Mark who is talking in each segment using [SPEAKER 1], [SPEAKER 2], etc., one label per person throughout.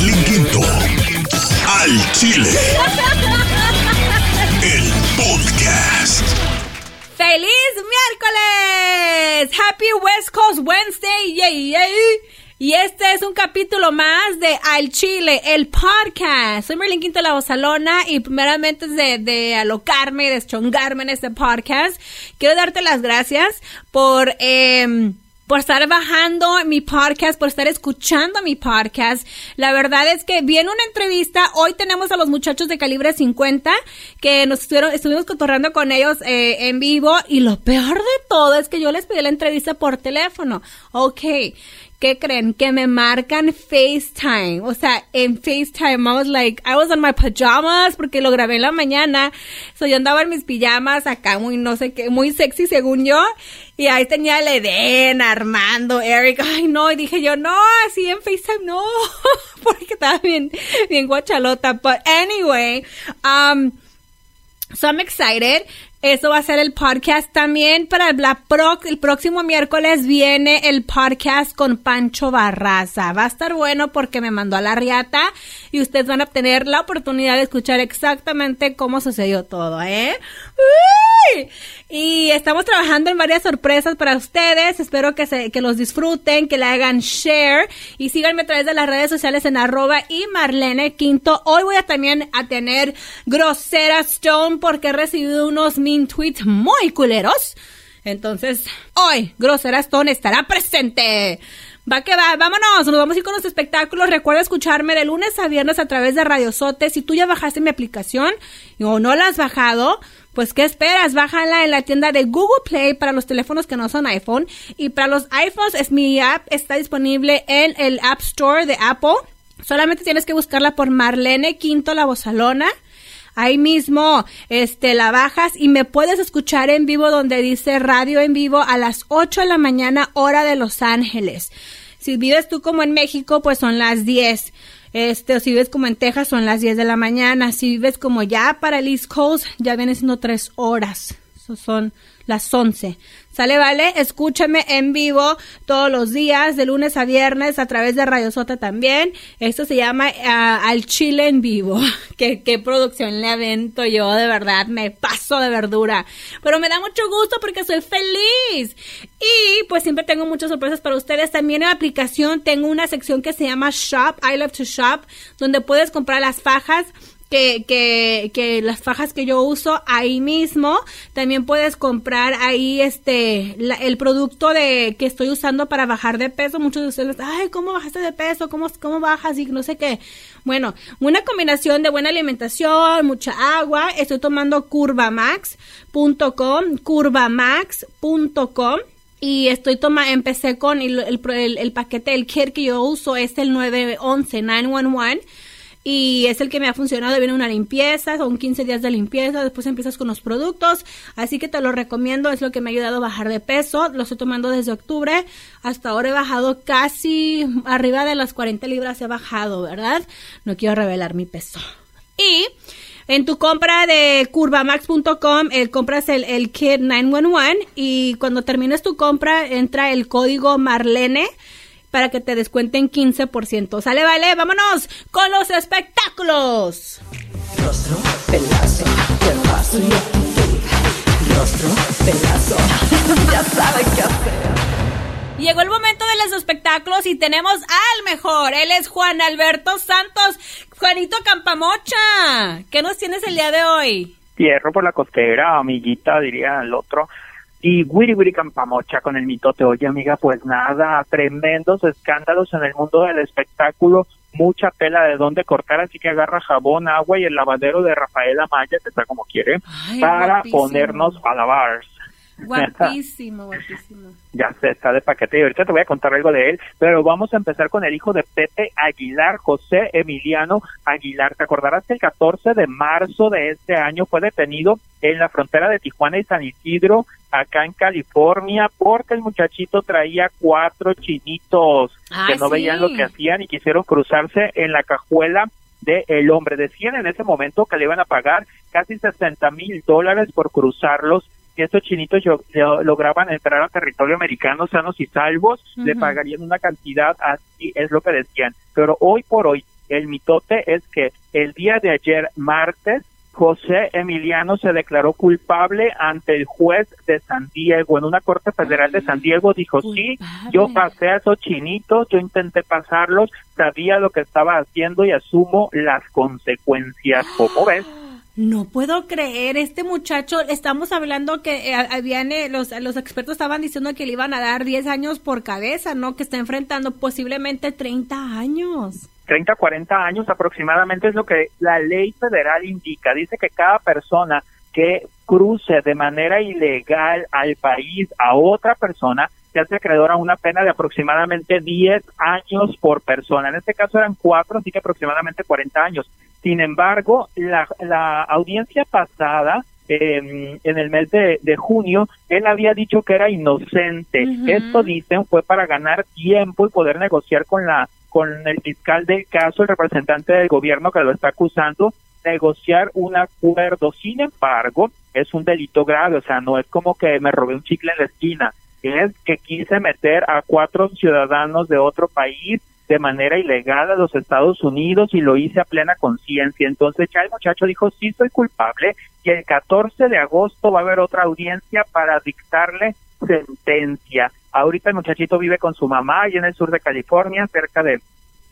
[SPEAKER 1] Marlene Quinto. Al Chile. El podcast.
[SPEAKER 2] ¡Feliz miércoles! Happy West Coast Wednesday, yay, yay. Y este es un capítulo más de Al Chile, el podcast. Soy Merlin Quinto La Bozalona y primeramente de, de alocarme y deschongarme en este podcast, quiero darte las gracias por... Eh, por estar bajando mi podcast, por estar escuchando mi podcast. La verdad es que viene una entrevista. Hoy tenemos a los muchachos de calibre 50 que nos estuvieron, estuvimos cotorrando con ellos eh, en vivo y lo peor de todo es que yo les pedí la entrevista por teléfono. Ok. ¿Qué creen? Que me marcan FaceTime. O sea, en FaceTime, I was like, I was on my pajamas porque lo grabé en la mañana. So yo andaba en mis pijamas acá muy no sé qué, muy sexy según yo. Y ahí tenía el Eden, Armando, Eric. Ay, no. Y dije yo, no, así en FaceTime no. porque estaba bien, bien guachalota. But anyway, um, so I'm excited. Eso va a ser el podcast también para la pro el próximo miércoles viene el podcast con Pancho Barraza. Va a estar bueno porque me mandó a la riata y ustedes van a tener la oportunidad de escuchar exactamente cómo sucedió todo, ¿eh? Y estamos trabajando en varias sorpresas para ustedes. Espero que, se, que los disfruten, que le hagan share y síganme a través de las redes sociales en arroba y Marlene Quinto. Hoy voy a también a tener Grosera Stone porque he recibido unos mean tweets muy culeros. Entonces, hoy Grosera Stone estará presente. Va que va, vámonos, nos vamos a ir con los espectáculos. Recuerda escucharme de lunes a viernes a través de Radio Sote. Si tú ya bajaste mi aplicación o no la has bajado, pues ¿qué esperas? Bájala en la tienda de Google Play para los teléfonos que no son iPhone. Y para los iPhones, es mi app está disponible en el App Store de Apple. Solamente tienes que buscarla por Marlene Quinto La Bozalona. Ahí mismo, este, la bajas y me puedes escuchar en vivo donde dice radio en vivo a las 8 de la mañana hora de Los Ángeles. Si vives tú como en México, pues son las 10. Este, o si vives como en Texas, son las 10 de la mañana. Si vives como ya para el East Coast, ya vienen siendo 3 horas. Son las 11. ¿Sale, vale? Escúchame en vivo todos los días, de lunes a viernes, a través de Radio Sota también. Esto se llama uh, Al Chile en vivo. ¿Qué, qué producción le avento yo, de verdad. Me paso de verdura. Pero me da mucho gusto porque soy feliz. Y pues siempre tengo muchas sorpresas para ustedes. También en la aplicación tengo una sección que se llama Shop, I Love to Shop, donde puedes comprar las fajas que, que, que las fajas que yo uso ahí mismo. También puedes comprar ahí este la, el producto de que estoy usando para bajar de peso. Muchos de ustedes, ay, ¿cómo bajaste de peso? ¿Cómo, cómo bajas? Y no sé qué. Bueno, una combinación de buena alimentación, mucha agua. Estoy tomando curvamax.com, curvamax.com. Y estoy toma, empecé con el, el, el, paquete, el kit que yo uso es el 911, 911 y es el que me ha funcionado. Viene una limpieza, son 15 días de limpieza, después empiezas con los productos, así que te lo recomiendo, es lo que me ha ayudado a bajar de peso. Lo estoy tomando desde octubre, hasta ahora he bajado casi arriba de las 40 libras, he bajado, ¿verdad? No quiero revelar mi peso. Y en tu compra de curvamax.com, compras el, el kit 911 y cuando termines tu compra entra el código Marlene para que te descuenten 15%. Sale, vale, vámonos con los espectáculos.
[SPEAKER 3] Rostro, pelazo, paso y Rostro, pelazo, ya sabe qué hacer.
[SPEAKER 2] Llegó el momento de los espectáculos y tenemos al mejor. Él es Juan Alberto Santos. Juanito Campamocha, ¿qué nos tienes el día de hoy?
[SPEAKER 4] Hierro por la costera, amiguita, diría el otro. Y Wiri Wiri Campamocha con el mitote. Oye, amiga, pues nada, tremendos escándalos en el mundo del espectáculo, mucha tela de dónde cortar, así que agarra jabón, agua y el lavadero de Rafaela Maya, que está como quiere,
[SPEAKER 2] Ay,
[SPEAKER 4] para
[SPEAKER 2] guapísimo.
[SPEAKER 4] ponernos a lavar.
[SPEAKER 2] Guapísimo, guapísimo.
[SPEAKER 4] Ya sé, está de paquete y ahorita te voy a contar algo de él, pero vamos a empezar con el hijo de Pepe Aguilar, José Emiliano Aguilar. Te acordarás que el 14 de marzo de este año fue detenido en la frontera de Tijuana y San Isidro, acá en California, porque el muchachito traía cuatro chinitos
[SPEAKER 2] Ah,
[SPEAKER 4] que no
[SPEAKER 2] sí.
[SPEAKER 4] veían lo que hacían y quisieron cruzarse en la cajuela de el hombre. Decían en ese momento que le iban a pagar casi 60 mil dólares por cruzarlos que estos chinitos lograban entrar a territorio americano sanos y salvos, le pagarían una cantidad, así es lo que decían. Pero hoy por hoy, el mitote es que el día de ayer, martes, José Emiliano se declaró culpable ante el juez de San Diego, en una corte federal de San Diego, dijo, sí, yo pasé a esos chinitos, yo intenté pasarlos, sabía lo que estaba haciendo y asumo las consecuencias, ¿cómo ves?
[SPEAKER 2] No puedo creer, este muchacho, estamos hablando que eh, eh, los, los expertos estaban diciendo que le iban a dar 10 años por cabeza, ¿no? Que está enfrentando posiblemente 30 años.
[SPEAKER 4] 30, 40 años aproximadamente es lo que la ley federal indica. Dice que cada persona que cruce de manera ilegal al país a otra persona se hace acreedor a una pena de aproximadamente 10 años por persona. En este caso eran cuatro, así que aproximadamente 40 años. Sin embargo, la, la audiencia pasada, eh, en el mes de, de, junio, él había dicho que era inocente. Esto, dicen, fue para ganar tiempo y poder negociar con la con el fiscal del caso, el representante del gobierno que lo está acusando, negociar un acuerdo. Sin embargo, es un delito grave, o sea, no es como que me robé un chicle en la esquina, es que quise meter a cuatro ciudadanos de otro país de manera ilegal a los Estados Unidos y lo hice a plena conciencia. Entonces ya el muchacho dijo, sí, soy culpable y el 14 de agosto va a haber otra audiencia para dictarle sentencia. Ahorita el muchachito vive con su mamá allá en el sur de California, cerca de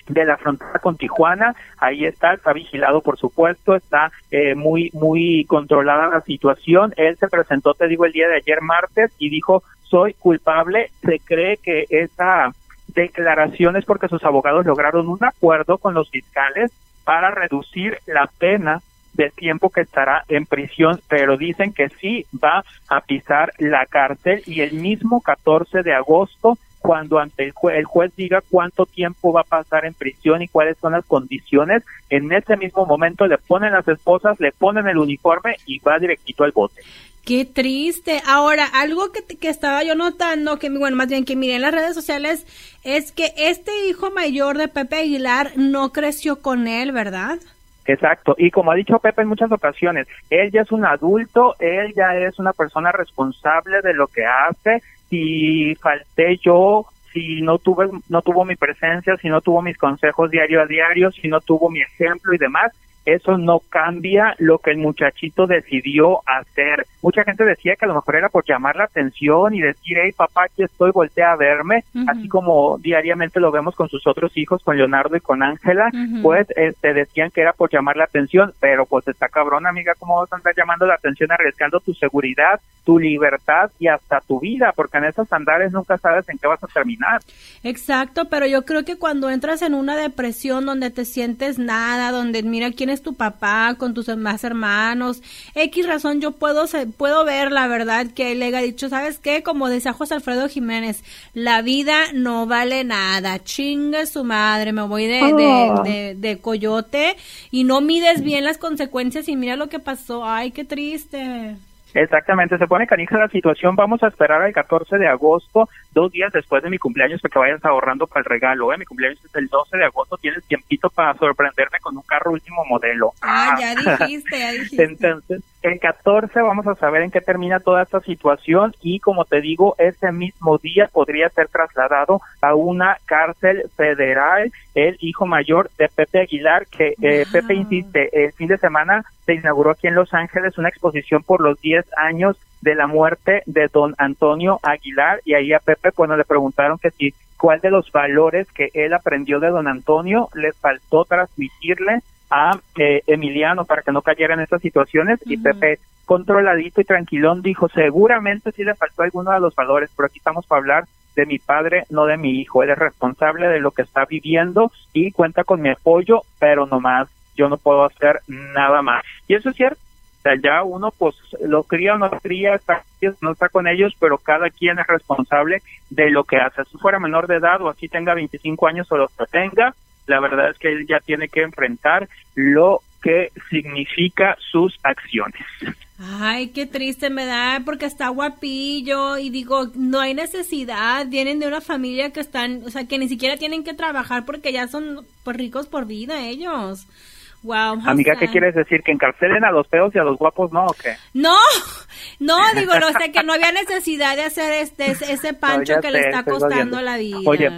[SPEAKER 4] de la frontera con Tijuana, ahí está, está vigilado por supuesto, está eh, muy, muy controlada la situación. Él se presentó, te digo, el día de ayer martes y dijo, soy culpable, se cree que esa declaración es porque sus abogados lograron un acuerdo con los fiscales para reducir la pena del tiempo que estará en prisión, pero dicen que sí va a pisar la cárcel y el mismo 14 de agosto cuando ante el, el juez diga cuánto tiempo va a pasar en prisión y cuáles son las condiciones, en ese mismo momento le ponen las esposas, le ponen el uniforme y va directito al bote.
[SPEAKER 2] Qué triste. Ahora, algo que, que estaba yo notando, que bueno, más bien que miré en las redes sociales, es que este hijo mayor de Pepe Aguilar no creció con él, ¿verdad?
[SPEAKER 4] Exacto, y como ha dicho Pepe en muchas ocasiones, él ya es un adulto, él ya es una persona responsable de lo que hace, si falté yo, si no tuve, no tuvo mi presencia, si no tuvo mis consejos diario a diario, si no tuvo mi ejemplo y demás, eso no cambia lo que el muchachito decidió hacer. Mucha gente decía que a lo mejor era por llamar la atención y decir, hey papá, aquí estoy, voltea a verme, así como diariamente lo vemos con sus otros hijos, con Leonardo y con Ángela, pues este, decían que era por llamar la atención, pero pues está cabrón, amiga, ¿cómo vas a andar llamando la atención arriesgando tu seguridad, tu libertad y hasta tu vida? Porque en esos andares nunca sabes en qué vas a terminar.
[SPEAKER 2] Exacto, pero yo creo que cuando entras en una depresión donde te sientes nada, donde mira quién es tu papá con tus más hermanos, X razón, yo puedo, puedo ver la verdad que él le ha dicho, ¿sabes qué? Como decía José Alfredo Jiménez, la vida no vale nada, chinga su madre, me voy de,
[SPEAKER 4] Oh.
[SPEAKER 2] de, de, de coyote y no mides bien las consecuencias y mira lo que pasó, ay, qué triste.
[SPEAKER 4] Exactamente, se pone canija la situación. Vamos a esperar al 14 de agosto, dos días después de mi cumpleaños, para que vayas ahorrando para el regalo. ¿eh? Mi cumpleaños es el 12 de agosto, tienes tiempito para sorprenderme con un carro último modelo.
[SPEAKER 2] Ah, ya dijiste, ya dijiste.
[SPEAKER 4] Entonces, el 14 vamos a saber en qué termina toda esta situación y como te digo, ese mismo día podría ser trasladado a una cárcel federal el hijo mayor de Pepe Aguilar, que eh,
[SPEAKER 2] Wow.
[SPEAKER 4] Pepe insiste, el fin de semana se inauguró aquí en Los Ángeles una exposición por los 10 años de la muerte de don Antonio Aguilar y ahí a Pepe cuando le preguntaron que si cuál de los valores que él aprendió de don Antonio le faltó transmitirle a eh, Emiliano para que no cayera en estas situaciones y. Pepe controladito y tranquilón dijo seguramente sí le faltó alguno de los valores pero aquí estamos para hablar de mi padre no de mi hijo él es responsable de lo que está viviendo y cuenta con mi apoyo pero no más yo no puedo hacer nada más y eso es cierto o sea, ya uno pues lo cría o no lo cría, está, no está con ellos, pero cada quien es responsable de lo que hace. Si fuera menor de edad o así tenga 25 años o los que tenga, la verdad es que él ya tiene que enfrentar lo que significa sus acciones.
[SPEAKER 2] Ay, qué triste me da porque está guapillo y digo, no hay necesidad, vienen de una familia que están, o sea, que ni siquiera tienen que trabajar porque ya son pues ricos por vida ellos. Wow.
[SPEAKER 4] Amiga, ¿qué quieres decir? ¿Que encarcelen a los feos y a los guapos no o qué?
[SPEAKER 2] No, no, digo, no, o sea, que no había necesidad de hacer este ese, pancho que le está costando la vida.
[SPEAKER 4] Oye,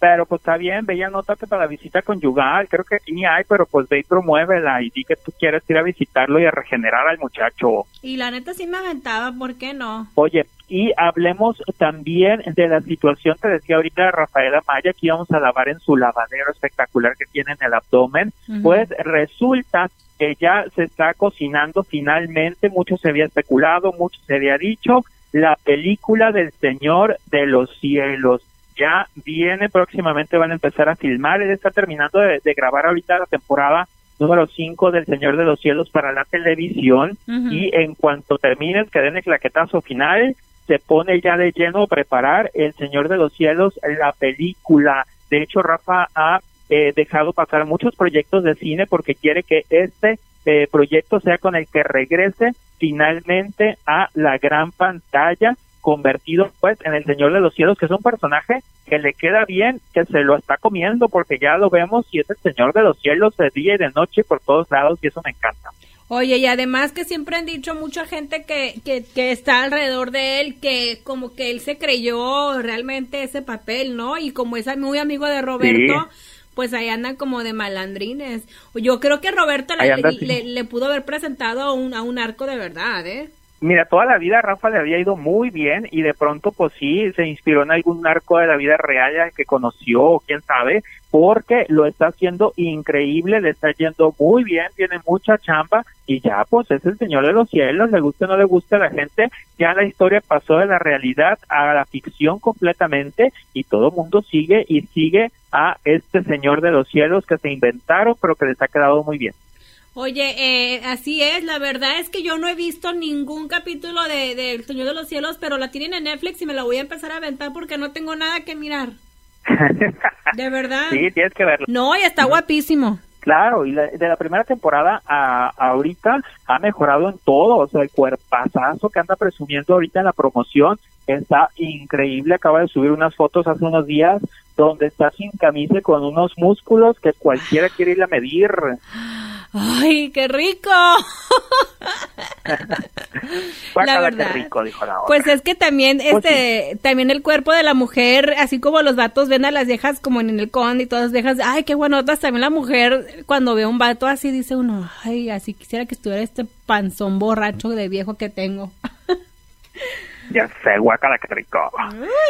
[SPEAKER 4] pero pues está bien, ve y anótate para la visita conyugal, creo que aquí ni hay, pero pues ve y promuévela y di que tú quieres ir a visitarlo y a regenerar al muchacho.
[SPEAKER 2] Y la neta sí me aventaba, ¿por qué no?
[SPEAKER 4] Oye, y hablemos también de la situación, te decía ahorita de Rafaela Maya, que íbamos a lavar en su lavadero espectacular que tiene en el abdomen, pues resulta que ya se está cocinando finalmente, mucho se había especulado, mucho se había dicho, la película del Señor de los Cielos. Ya viene próximamente, van a empezar a filmar, él está terminando de, de grabar ahorita la temporada número 5 del Señor de los Cielos para la televisión. Y en cuanto termine que den el claquetazo final, se pone ya de lleno a preparar El Señor de los Cielos, la película. De hecho, Rafa ha eh, dejado pasar muchos proyectos de cine porque quiere que este eh, proyecto sea con el que regrese finalmente a la gran pantalla convertido pues en el Señor de los Cielos, que es un personaje que le queda bien, que se lo está comiendo porque ya lo vemos y es el Señor de los Cielos de día y de noche por todos lados y eso me encanta.
[SPEAKER 2] Oye, y además que siempre han dicho mucha gente que, que, que está alrededor de él, que como que él se creyó realmente ese papel, ¿no? Y como es muy amigo de Roberto, pues ahí andan como de malandrines. Yo creo que Roberto le,
[SPEAKER 4] anda, sí.
[SPEAKER 2] le- le pudo haber presentado a un, a un arco de verdad, ¿eh?
[SPEAKER 4] Mira, toda la vida Rafa le había ido muy bien y de pronto pues sí, se inspiró en algún narco de la vida real al que conoció, quién sabe, porque lo está haciendo increíble, le está yendo muy bien, tiene mucha chamba y ya pues es el Señor de los Cielos, le guste o no le guste a la gente, ya la historia pasó de la realidad a la ficción completamente y todo el mundo sigue y sigue a este Señor de los Cielos que se inventaron pero que les ha quedado muy bien.
[SPEAKER 2] Oye, eh, así es, la verdad es que yo no he visto ningún capítulo de, de El Señor de los Cielos, pero la tienen en Netflix y me la voy a empezar a aventar porque no tengo nada que mirar. De verdad.
[SPEAKER 4] sí, tienes que verlo.
[SPEAKER 2] No, y está guapísimo.
[SPEAKER 4] Claro, y la- de la primera temporada a, a ahorita ha mejorado en todo, o sea, el cuerpazazo que anda presumiendo ahorita en la promoción está increíble, acaba de subir unas fotos hace unos días donde está sin camisa y con unos músculos que cualquiera quiere ir a medir.
[SPEAKER 2] ¡Ay, qué rico! La verdad.
[SPEAKER 4] rico, dijo la otra.
[SPEAKER 2] Pues es que también,
[SPEAKER 4] Pues
[SPEAKER 2] este, también el cuerpo de la mujer, así como los vatos ven a las viejas como en el con y todas las viejas, ay, qué buenotas, también la mujer, cuando ve a un vato así, dice uno, ay, así quisiera que estuviera este panzón borracho de viejo que tengo.
[SPEAKER 4] Ya sé, guácala, qué rico.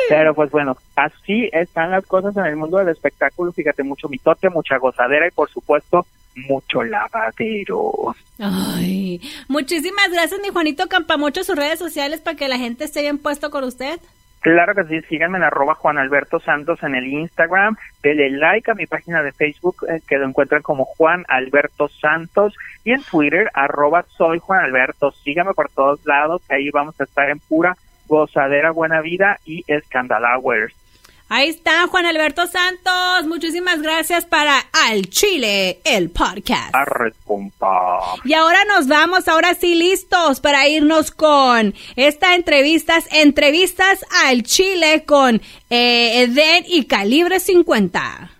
[SPEAKER 4] Pero pues bueno, así están las cosas en el mundo del espectáculo. Fíjate, mucho mitote, mucha gozadera y por supuesto, mucho lavadero.
[SPEAKER 2] Ay, muchísimas gracias, mi Juanito Campamocho, sus redes sociales para que la gente esté bien puesto con usted.
[SPEAKER 4] Claro que sí, síganme en arroba Juan Alberto Santos en el Instagram, denle like a mi página de Facebook eh, que lo encuentran como Juan Alberto Santos y en Twitter arroba soy Juan Alberto, síganme por todos lados, que ahí vamos a estar en pura gozadera, buena vida y escandalowers.
[SPEAKER 2] Ahí está Juan Alberto Santos, muchísimas gracias para Al Chile, el podcast.
[SPEAKER 4] Arre, compa.
[SPEAKER 2] Y ahora nos vamos, ahora sí listos para irnos con esta entrevistas, entrevistas al Chile con eh, Eden y Calibre 50.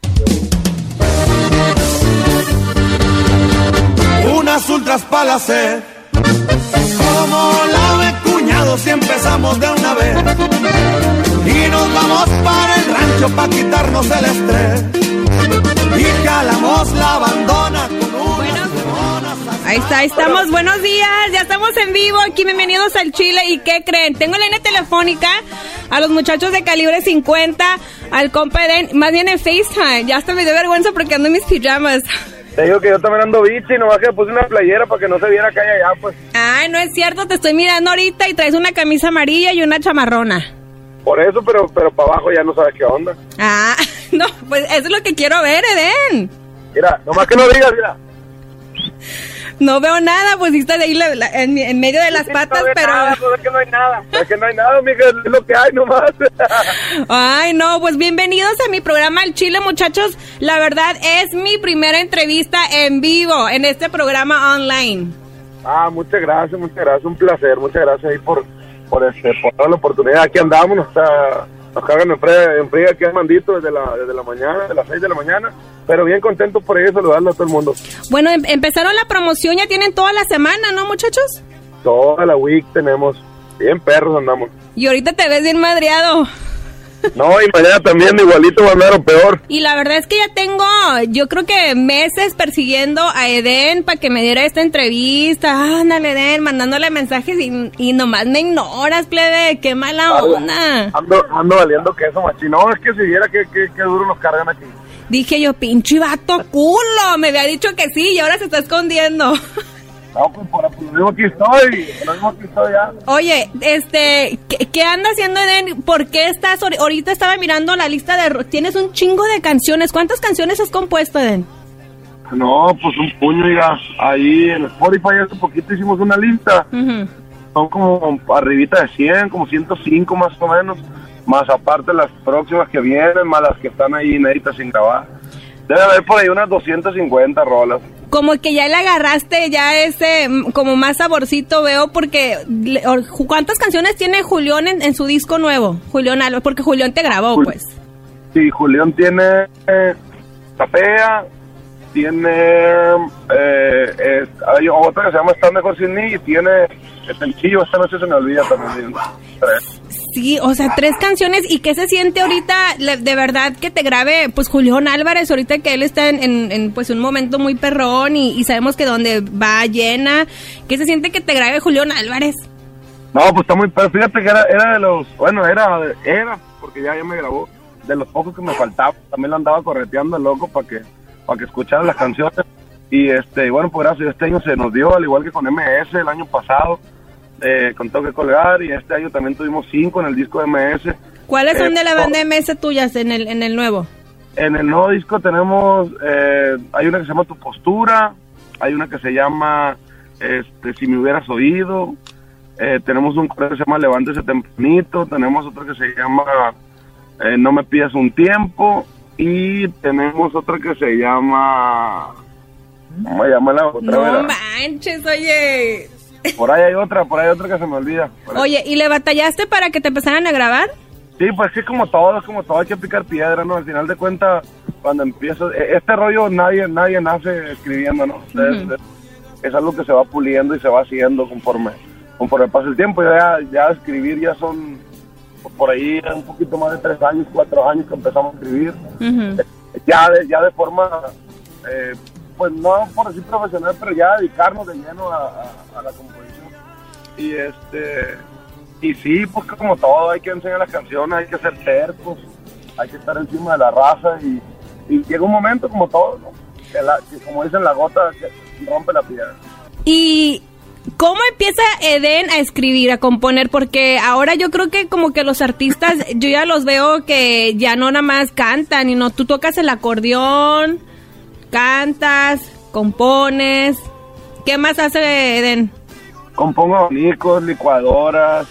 [SPEAKER 5] unas ultras para hacer. Como la de cuñados y empezamos de una vez. Y nos vamos para el rancho para quitarnos el estrés. Y calamos la abandona con unas
[SPEAKER 2] Bueno. Ahí está, ahí estamos, buenos días, ya estamos en vivo aquí, bienvenidos al Chile. ¿Y qué creen? Tengo la línea telefónica a los muchachos de Calibre 50, al compa Eden, más bien en FaceTime. Ya hasta me dio vergüenza porque ando en mis pijamas.
[SPEAKER 6] Te digo que yo también ando bichi, nomás que puse una playera para que no se viera acá y allá, pues.
[SPEAKER 2] Ay, no es cierto, te estoy mirando ahorita y traes una camisa amarilla y una chamarrona.
[SPEAKER 6] Por eso, pero pero para abajo ya no sabes qué onda.
[SPEAKER 2] Ah, no, pues eso es lo que quiero ver, Eden.
[SPEAKER 6] Mira, nomás que no digas, mira.
[SPEAKER 2] No veo nada, pues está ahí la- la- en, en medio de las patas,
[SPEAKER 6] no
[SPEAKER 2] pero...
[SPEAKER 6] Nada, pues es que no hay nada. Es que no hay nada, mija, es lo que hay nomás.
[SPEAKER 2] Ay, no, pues bienvenidos a mi programa El Chile, muchachos. La verdad es mi primera entrevista en vivo en este programa online.
[SPEAKER 6] ah, muchas gracias, muchas gracias, un placer, muchas gracias ahí por, por, este, por toda la oportunidad. Aquí andamos, nos, está, nos cargan en fría, en fría aquí desde la, desde la mañana, de las 6 de la mañana. Pero bien contento por ello, saludarlo a todo el mundo.
[SPEAKER 2] Bueno, em- empezaron la promoción, ya tienen toda la semana, ¿no, muchachos?
[SPEAKER 6] Toda la week tenemos, bien perros andamos.
[SPEAKER 2] Y ahorita te ves bien madreado.
[SPEAKER 6] No, y mañana también igualito va a andar o peor.
[SPEAKER 2] Y la verdad es que ya tengo, yo creo que meses persiguiendo a Eden para que me diera esta entrevista. Ándale, Eden, mandándole mensajes y, y nomás me ignoras, plebe. Qué mala onda.
[SPEAKER 6] Ando, ando valiendo queso, machín. No, es que si viera que, que, que duro nos cargan aquí.
[SPEAKER 2] Dije yo, pinche vato culo. Me había dicho que sí y ahora se está escondiendo.
[SPEAKER 6] No, pues por, por lo mismo aquí estoy. Por lo mismo aquí estoy ya.
[SPEAKER 2] Oye, este, ¿qué, qué anda haciendo Eden? ¿Por qué estás, ahori- ahorita estaba mirando la lista de, tienes un chingo de canciones. ¿Cuántas canciones has compuesto, Eden?
[SPEAKER 6] No, pues un puño, diga. Ahí en Spotify hace poquito hicimos una lista. Son como arribita de 100, como 105 más o menos. Más aparte las próximas que vienen, más las que están ahí inéditas sin grabar. Debe haber por ahí unas 250 rolas.
[SPEAKER 2] Como que ya le agarraste ya ese, mm, como más saborcito veo, porque, ¿cuántas canciones tiene Julián en, en su disco nuevo? Julián Álvarez, porque Julián te grabó,
[SPEAKER 6] Jul-
[SPEAKER 2] pues.
[SPEAKER 6] Sí, Julián tiene eh, Tapea, tiene eh, es- hay otra que se llama Están Mejor Sin Mí y tiene el sencillo Esta Noche Se Me Olvida también. Tres.
[SPEAKER 2] Sí, o sea, tres canciones. ¿Y qué se siente ahorita de verdad que te grabe, pues, Julián Álvarez, ahorita que él está en, en- en, pues, un momento muy perrón y, y sabemos que donde va llena, ¿qué se siente que te grabe Julián Álvarez?
[SPEAKER 6] No, pues está muy... Pero fíjate que era, era de los... Bueno, era, era, porque ya, ya me grabó, de los pocos que me faltaba. También lo andaba correteando el loco para que, para que escuchara las canciones. Y este, bueno, pues gracias, este año se nos dio, al igual que con MS el año pasado, eh, con Toque Colgar, y este año también tuvimos cinco en el disco de MS.
[SPEAKER 2] ¿Cuáles son
[SPEAKER 6] Eh,
[SPEAKER 2] de la
[SPEAKER 6] no.
[SPEAKER 2] banda MS tuyas en el, en el nuevo?
[SPEAKER 6] En el nuevo disco tenemos, eh, hay una que se llama Tu Postura, hay una que se llama este, Si me hubieras oído, eh, tenemos un que se llama Levántese tempranito, tenemos otro que se llama eh, No me pidas un tiempo y tenemos otra que se llama... ¿Cómo se llama la otra?
[SPEAKER 2] No
[SPEAKER 6] Vera?
[SPEAKER 2] manches, oye.
[SPEAKER 6] Por ahí hay otra, por ahí hay otra que se me olvida.
[SPEAKER 2] Oye, ¿y le batallaste para que te empezaran a grabar?
[SPEAKER 6] Sí, pues sí, como todo, es como todo, hay que picar piedra, ¿no? Al final de cuentas, cuando empiezas, e- este rollo nadie nadie nace escribiendo, ¿no? Es, es algo que se va puliendo y se va haciendo conforme conforme pasa el tiempo. Ya, ya escribir ya son por ahí un poquito más de tres años, cuatro años que empezamos a escribir.
[SPEAKER 2] Ujú.
[SPEAKER 6] Ya de, ya de forma, eh, pues no por decir profesional, pero ya dedicarnos de lleno a, a- a la composición. Y este y sí, pues como todo, hay que enseñar las canciones, hay que ser tercos, hay que estar encima de la raza y, y llega un momento como todo, ¿no? Que, la- que como dicen la gota que rompe la piedra.
[SPEAKER 2] ¿Y cómo empieza Eden a escribir, a componer? Porque ahora yo creo que como que los artistas, yo ya los veo que ya no nada más cantan, y no, tú tocas el acordeón, cantas, compones. ¿Qué más hace Eden?
[SPEAKER 6] Compongo abanicos, licuadoras,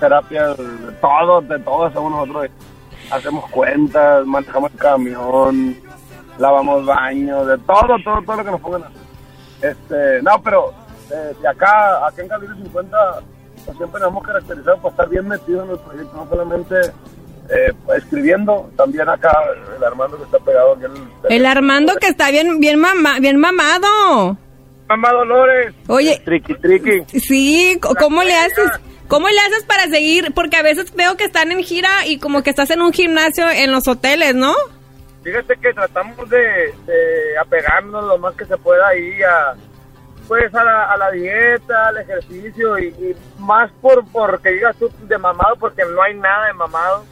[SPEAKER 6] terapias, de todo, de todo hacemos nosotros. Hacemos cuentas, manejamos el camión, lavamos baños, de todo, todo, todo lo que nos pongan a hacer. Este, no, pero eh, de acá, acá en Calibre 50, pues, siempre nos hemos caracterizado por estar bien metidos en el proyecto, no solamente eh, escribiendo, también acá el Armando que está pegado aquí en
[SPEAKER 2] El Armando que está bien, bien, mama- bien mamado.
[SPEAKER 6] Mamá Dolores.
[SPEAKER 2] Oye,
[SPEAKER 6] Triqui, triqui.
[SPEAKER 2] sí, ¿cómo le haces? ¿Cómo le haces para seguir? Porque a veces veo que están en gira y como que estás en un gimnasio en los hoteles, ¿no?
[SPEAKER 6] Fíjate que tratamos de, de apegarnos lo más que se pueda ahí a pues a la, a la dieta, al ejercicio y, y más por porque digas tú de mamado porque no hay nada de mamado.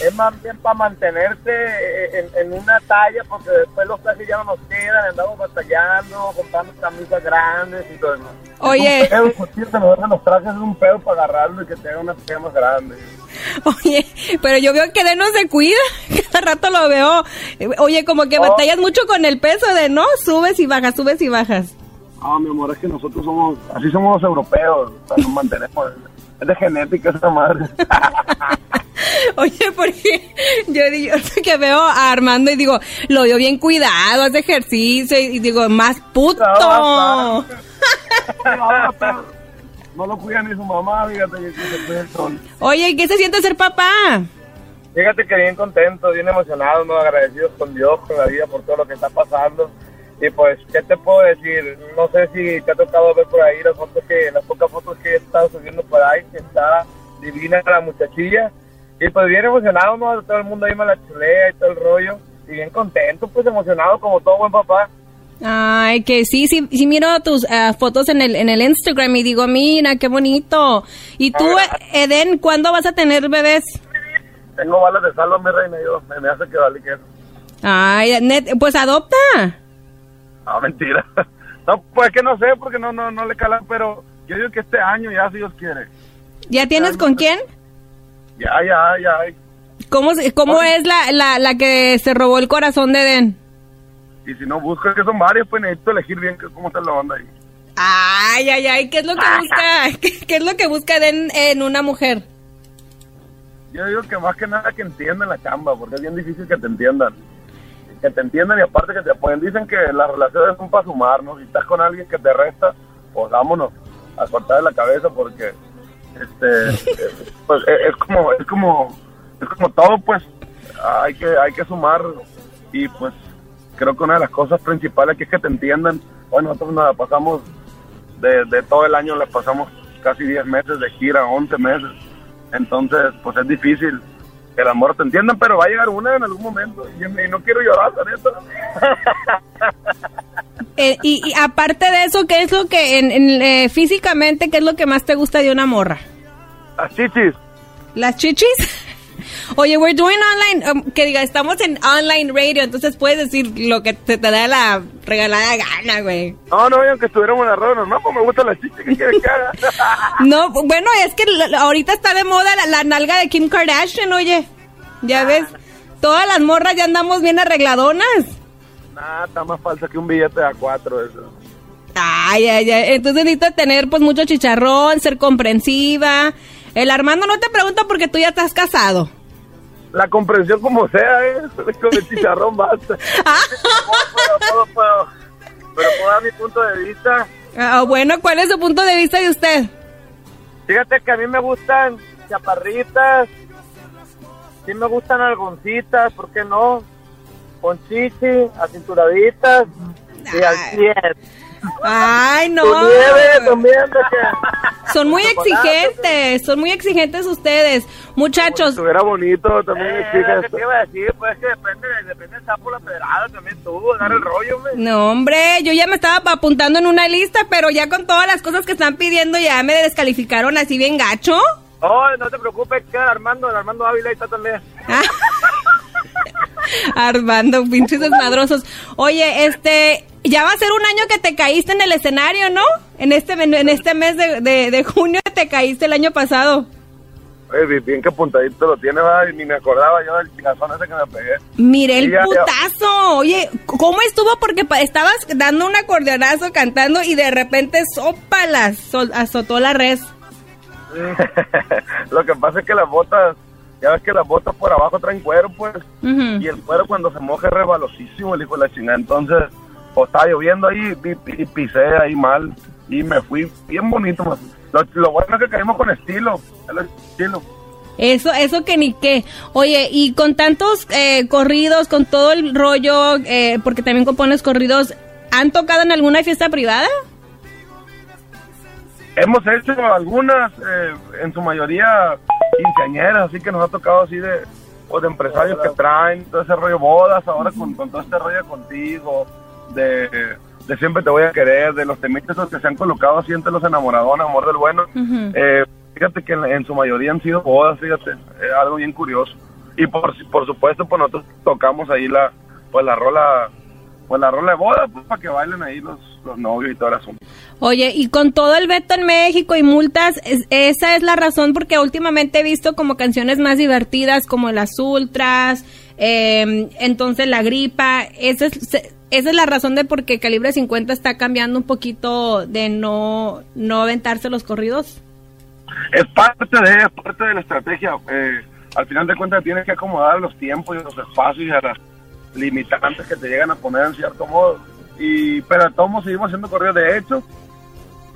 [SPEAKER 6] Es más bien para mantenerte en, en una talla porque después los trajes ya no nos quedan, andamos batallando, comprando camisas grandes y todo eso.
[SPEAKER 2] Oye.
[SPEAKER 6] Es un pedo, los trajes es un pedo para agarrarlo y que te haga una talla más grande.
[SPEAKER 2] Oye, pero yo veo que de no se cuida. Cada rato lo veo. Oye, como que
[SPEAKER 6] Oh.
[SPEAKER 2] batallas mucho con el peso de no, subes y bajas, subes y bajas.
[SPEAKER 6] Ah, mi amor, es que nosotros somos, así somos los europeos, o sea, nos mantenemos. Es de genética esa madre.
[SPEAKER 2] Oye, porque yo digo que veo a Armando y digo, lo veo bien cuidado, hace ejercicio y digo, más puto.
[SPEAKER 6] No, lo cuida ni su mamá, fíjate que que se cuida el sol.
[SPEAKER 2] Oye, ¿y qué se siente ser papá?
[SPEAKER 6] Fíjate que bien contento, bien emocionado, ¿no? agradecidos con Dios, con la vida, por todo lo que está pasando. Y pues, ¿qué te puedo decir? No sé si te ha tocado ver por ahí las fotos que, las pocas fotos que he estado subiendo por ahí, que está divina la muchachilla. Y pues bien emocionado, ¿no? Todo el mundo ahí me la chulea y todo el rollo. Y bien contento, pues emocionado como todo buen papá.
[SPEAKER 2] Ay, que sí, sí, sí miro tus ah, fotos en el, en el Instagram y digo, mira, qué bonito. Y tú, Eden, ¿cuándo vas a tener bebés?
[SPEAKER 6] Tengo balas de salva, mi reina, yo me, me hace que vale que eso.
[SPEAKER 2] Ay, net- pues adopta.
[SPEAKER 6] Ah, mentira. No, pues que no sé, porque no, no, no le calan, pero yo digo que este año ya, si Dios quiere.
[SPEAKER 2] ¿Ya tienes con quién?
[SPEAKER 6] Ya, ya, ya.
[SPEAKER 2] ¿Cómo, cómo es la, la, la que se robó el corazón de Eden?
[SPEAKER 6] Y si no buscas, que son varios, pues necesito elegir bien cómo está la onda ahí.
[SPEAKER 2] Ay, ay, ay, ¿qué es lo que busca? ¿Qué, qué es lo que busca Eden en una mujer?
[SPEAKER 6] Yo digo que más que nada que entiendan la chamba, porque es bien difícil que te entiendan. Que te entiendan y aparte que te apoyen. Dicen que las relaciones son para sumar, ¿no? Si estás con alguien que te resta, pues vámonos a cortar la cabeza porque este pues eh, es como es como es como todo pues hay que hay que sumar y pues creo que una de las cosas principales que es que te entiendan bueno nosotros nos la pasamos de, de todo el año le pasamos casi 10 meses de gira 11 meses entonces pues es difícil que el amor te entiendan pero va a llegar una en algún momento y, y no quiero llorar la neta
[SPEAKER 2] Eh, y, y aparte de eso, ¿qué es lo que, en, en, eh, físicamente, qué es lo que más te gusta de una morra?
[SPEAKER 6] Las chichis.
[SPEAKER 2] ¿Las chichis? Oye, we're doing online, um, que diga, estamos en online radio, entonces puedes decir lo que te, te da la regalada gana, güey.
[SPEAKER 6] No, no, aunque estuviéramos en la radio normal, pues me gustan las chichis. ¿Qué quieres que haga?
[SPEAKER 2] No, bueno, es que la- ahorita está de moda la, la nalga de Kim Kardashian, oye. Ya ves, todas las morras ya andamos bien arregladonas.
[SPEAKER 6] Nah, está más falsa que un billete de A4 eso.
[SPEAKER 2] Ay, ay, ay. Entonces necesitas tener pues mucho chicharrón, ser comprensiva. El Armando no te pregunta porque tú ya estás casado.
[SPEAKER 6] La comprensión como sea, ¿eh? Con el chicharrón basta. puedo, puedo, puedo. Pero puedo dar mi punto de vista.
[SPEAKER 2] Ah, bueno, ¿cuál es su punto de vista de usted?
[SPEAKER 6] Fíjate que a mí me gustan chaparritas. Sí me gustan algoncitas, ¿por qué no? Con chichi, acinturaditas y al 100.
[SPEAKER 2] Ay, no.
[SPEAKER 6] Nieve también.
[SPEAKER 2] Son muy exigentes, son muy exigentes ustedes. Muchachos,
[SPEAKER 6] Estuviera bonito también,
[SPEAKER 7] Eh,
[SPEAKER 6] chicas.
[SPEAKER 7] ¿qué te iba a decir? Pues que depende, depende del sapo la pedrada también tú, agarra el rollo, güey.
[SPEAKER 2] no hombre, yo ya me estaba apuntando en una lista, pero ya con todas las cosas que están pidiendo ya me descalificaron así bien gacho.
[SPEAKER 7] Oh, no te preocupes, que el Armando, el Armando Ávila está también.
[SPEAKER 2] Armando, pinches desmadrosos. Oye, este, ya va a ser un año que te caíste en el escenario, ¿no? En este, en este mes de, de- de junio te caíste el año pasado.
[SPEAKER 6] Oye, bien- que apuntadito lo tiene, ¿verdad? Ni me acordaba yo del chingazón ese que me pegué.
[SPEAKER 2] Miré el
[SPEAKER 6] ya, ya.
[SPEAKER 2] putazo. Oye, ¿cómo estuvo? Porque estabas dando un acordeonazo cantando y de repente sopalas, sol- azotó la res.
[SPEAKER 6] Lo que pasa es que las botas, ya ves que las botas por abajo traen cuero, pues. Y el cuero cuando se moja es rebalosísimo, el hijo de la chingada. Entonces, o estaba lloviendo ahí y, y pisé ahí mal. Y me fui bien bonito. Lo, lo bueno es que caímos con estilo. El estilo.
[SPEAKER 2] Eso, eso que ni qué. Oye, y con tantos eh, corridos, con todo el rollo, eh, porque también compones corridos, ¿han tocado en alguna fiesta privada?
[SPEAKER 6] Hemos hecho algunas, eh, en su mayoría quinceañeras, así que nos ha tocado así de, pues, de empresarios que traen todo ese rollo bodas, ahora con, con todo este rollo contigo, de, de siempre te voy a querer, de los temitas que se han colocado así entre los enamoradones, amor del bueno. Eh, fíjate que en, en su mayoría han sido bodas, fíjate, eh, algo bien curioso. Y por, por supuesto, pues nosotros tocamos ahí la, pues la rola, pues la rola de boda, pues para que bailen ahí los, los novios y todo el asunto.
[SPEAKER 2] Oye, y con todo el veto en México y multas, es- esa es la razón porque últimamente he visto como canciones más divertidas como las ultras, eh, entonces la gripa, esa es, esa es la razón de por qué Calibre 50 está cambiando un poquito de no, no aventarse los corridos.
[SPEAKER 6] es parte de es parte de la estrategia eh, al final de cuentas tienes que acomodar los tiempos y los espacios y a las limitantes que te llegan a poner en cierto modo y pero todos seguimos haciendo corridos de hecho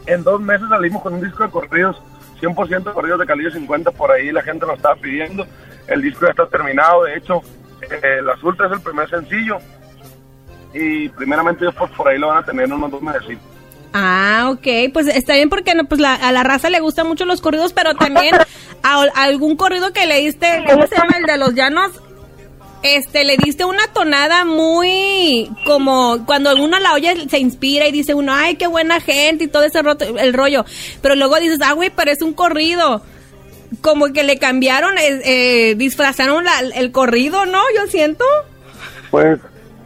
[SPEAKER 6] en dos meses salimos con un disco de corridos 100% corridos de calibre 50 por ahí la gente lo estaba pidiendo el disco ya está terminado de hecho eh, la Ultra es el primer sencillo y primeramente pues, por ahí lo van a tener en unos dos meses
[SPEAKER 2] Ah, ok, pues está bien porque no, pues la- a la raza le gustan mucho los corridos, pero también a, a algún corrido que le diste, ¿cómo se llama? El de los llanos. Este, le diste una tonada muy como cuando uno la oye se inspira y dice uno, ay, qué buena gente y todo ese roto- el rollo. Pero luego dices, ah, güey, pero es un corrido. Como que le cambiaron, eh, eh, disfrazaron la- el corrido, ¿no? Yo siento.
[SPEAKER 6] Pues,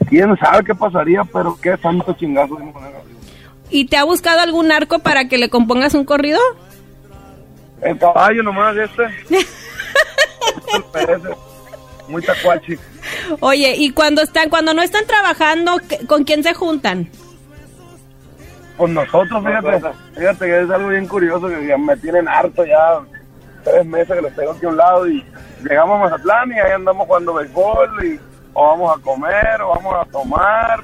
[SPEAKER 6] quién sabe qué pasaría, pero qué santo chingazo.
[SPEAKER 2] ¿Y te ha buscado algún narco para que le compongas un corrido?
[SPEAKER 6] El caballo nomás este. Muy tacuachi.
[SPEAKER 2] Oye, y cuando están, cuando no están trabajando, ¿qué- ¿con quién se juntan?
[SPEAKER 6] Con nosotros, fíjate, fíjate que es algo bien curioso que ya me tienen harto ya tres meses que los tengo aquí a un lado y llegamos a Mazatlán y ahí andamos jugando béisbol y o vamos a comer o vamos a tomar,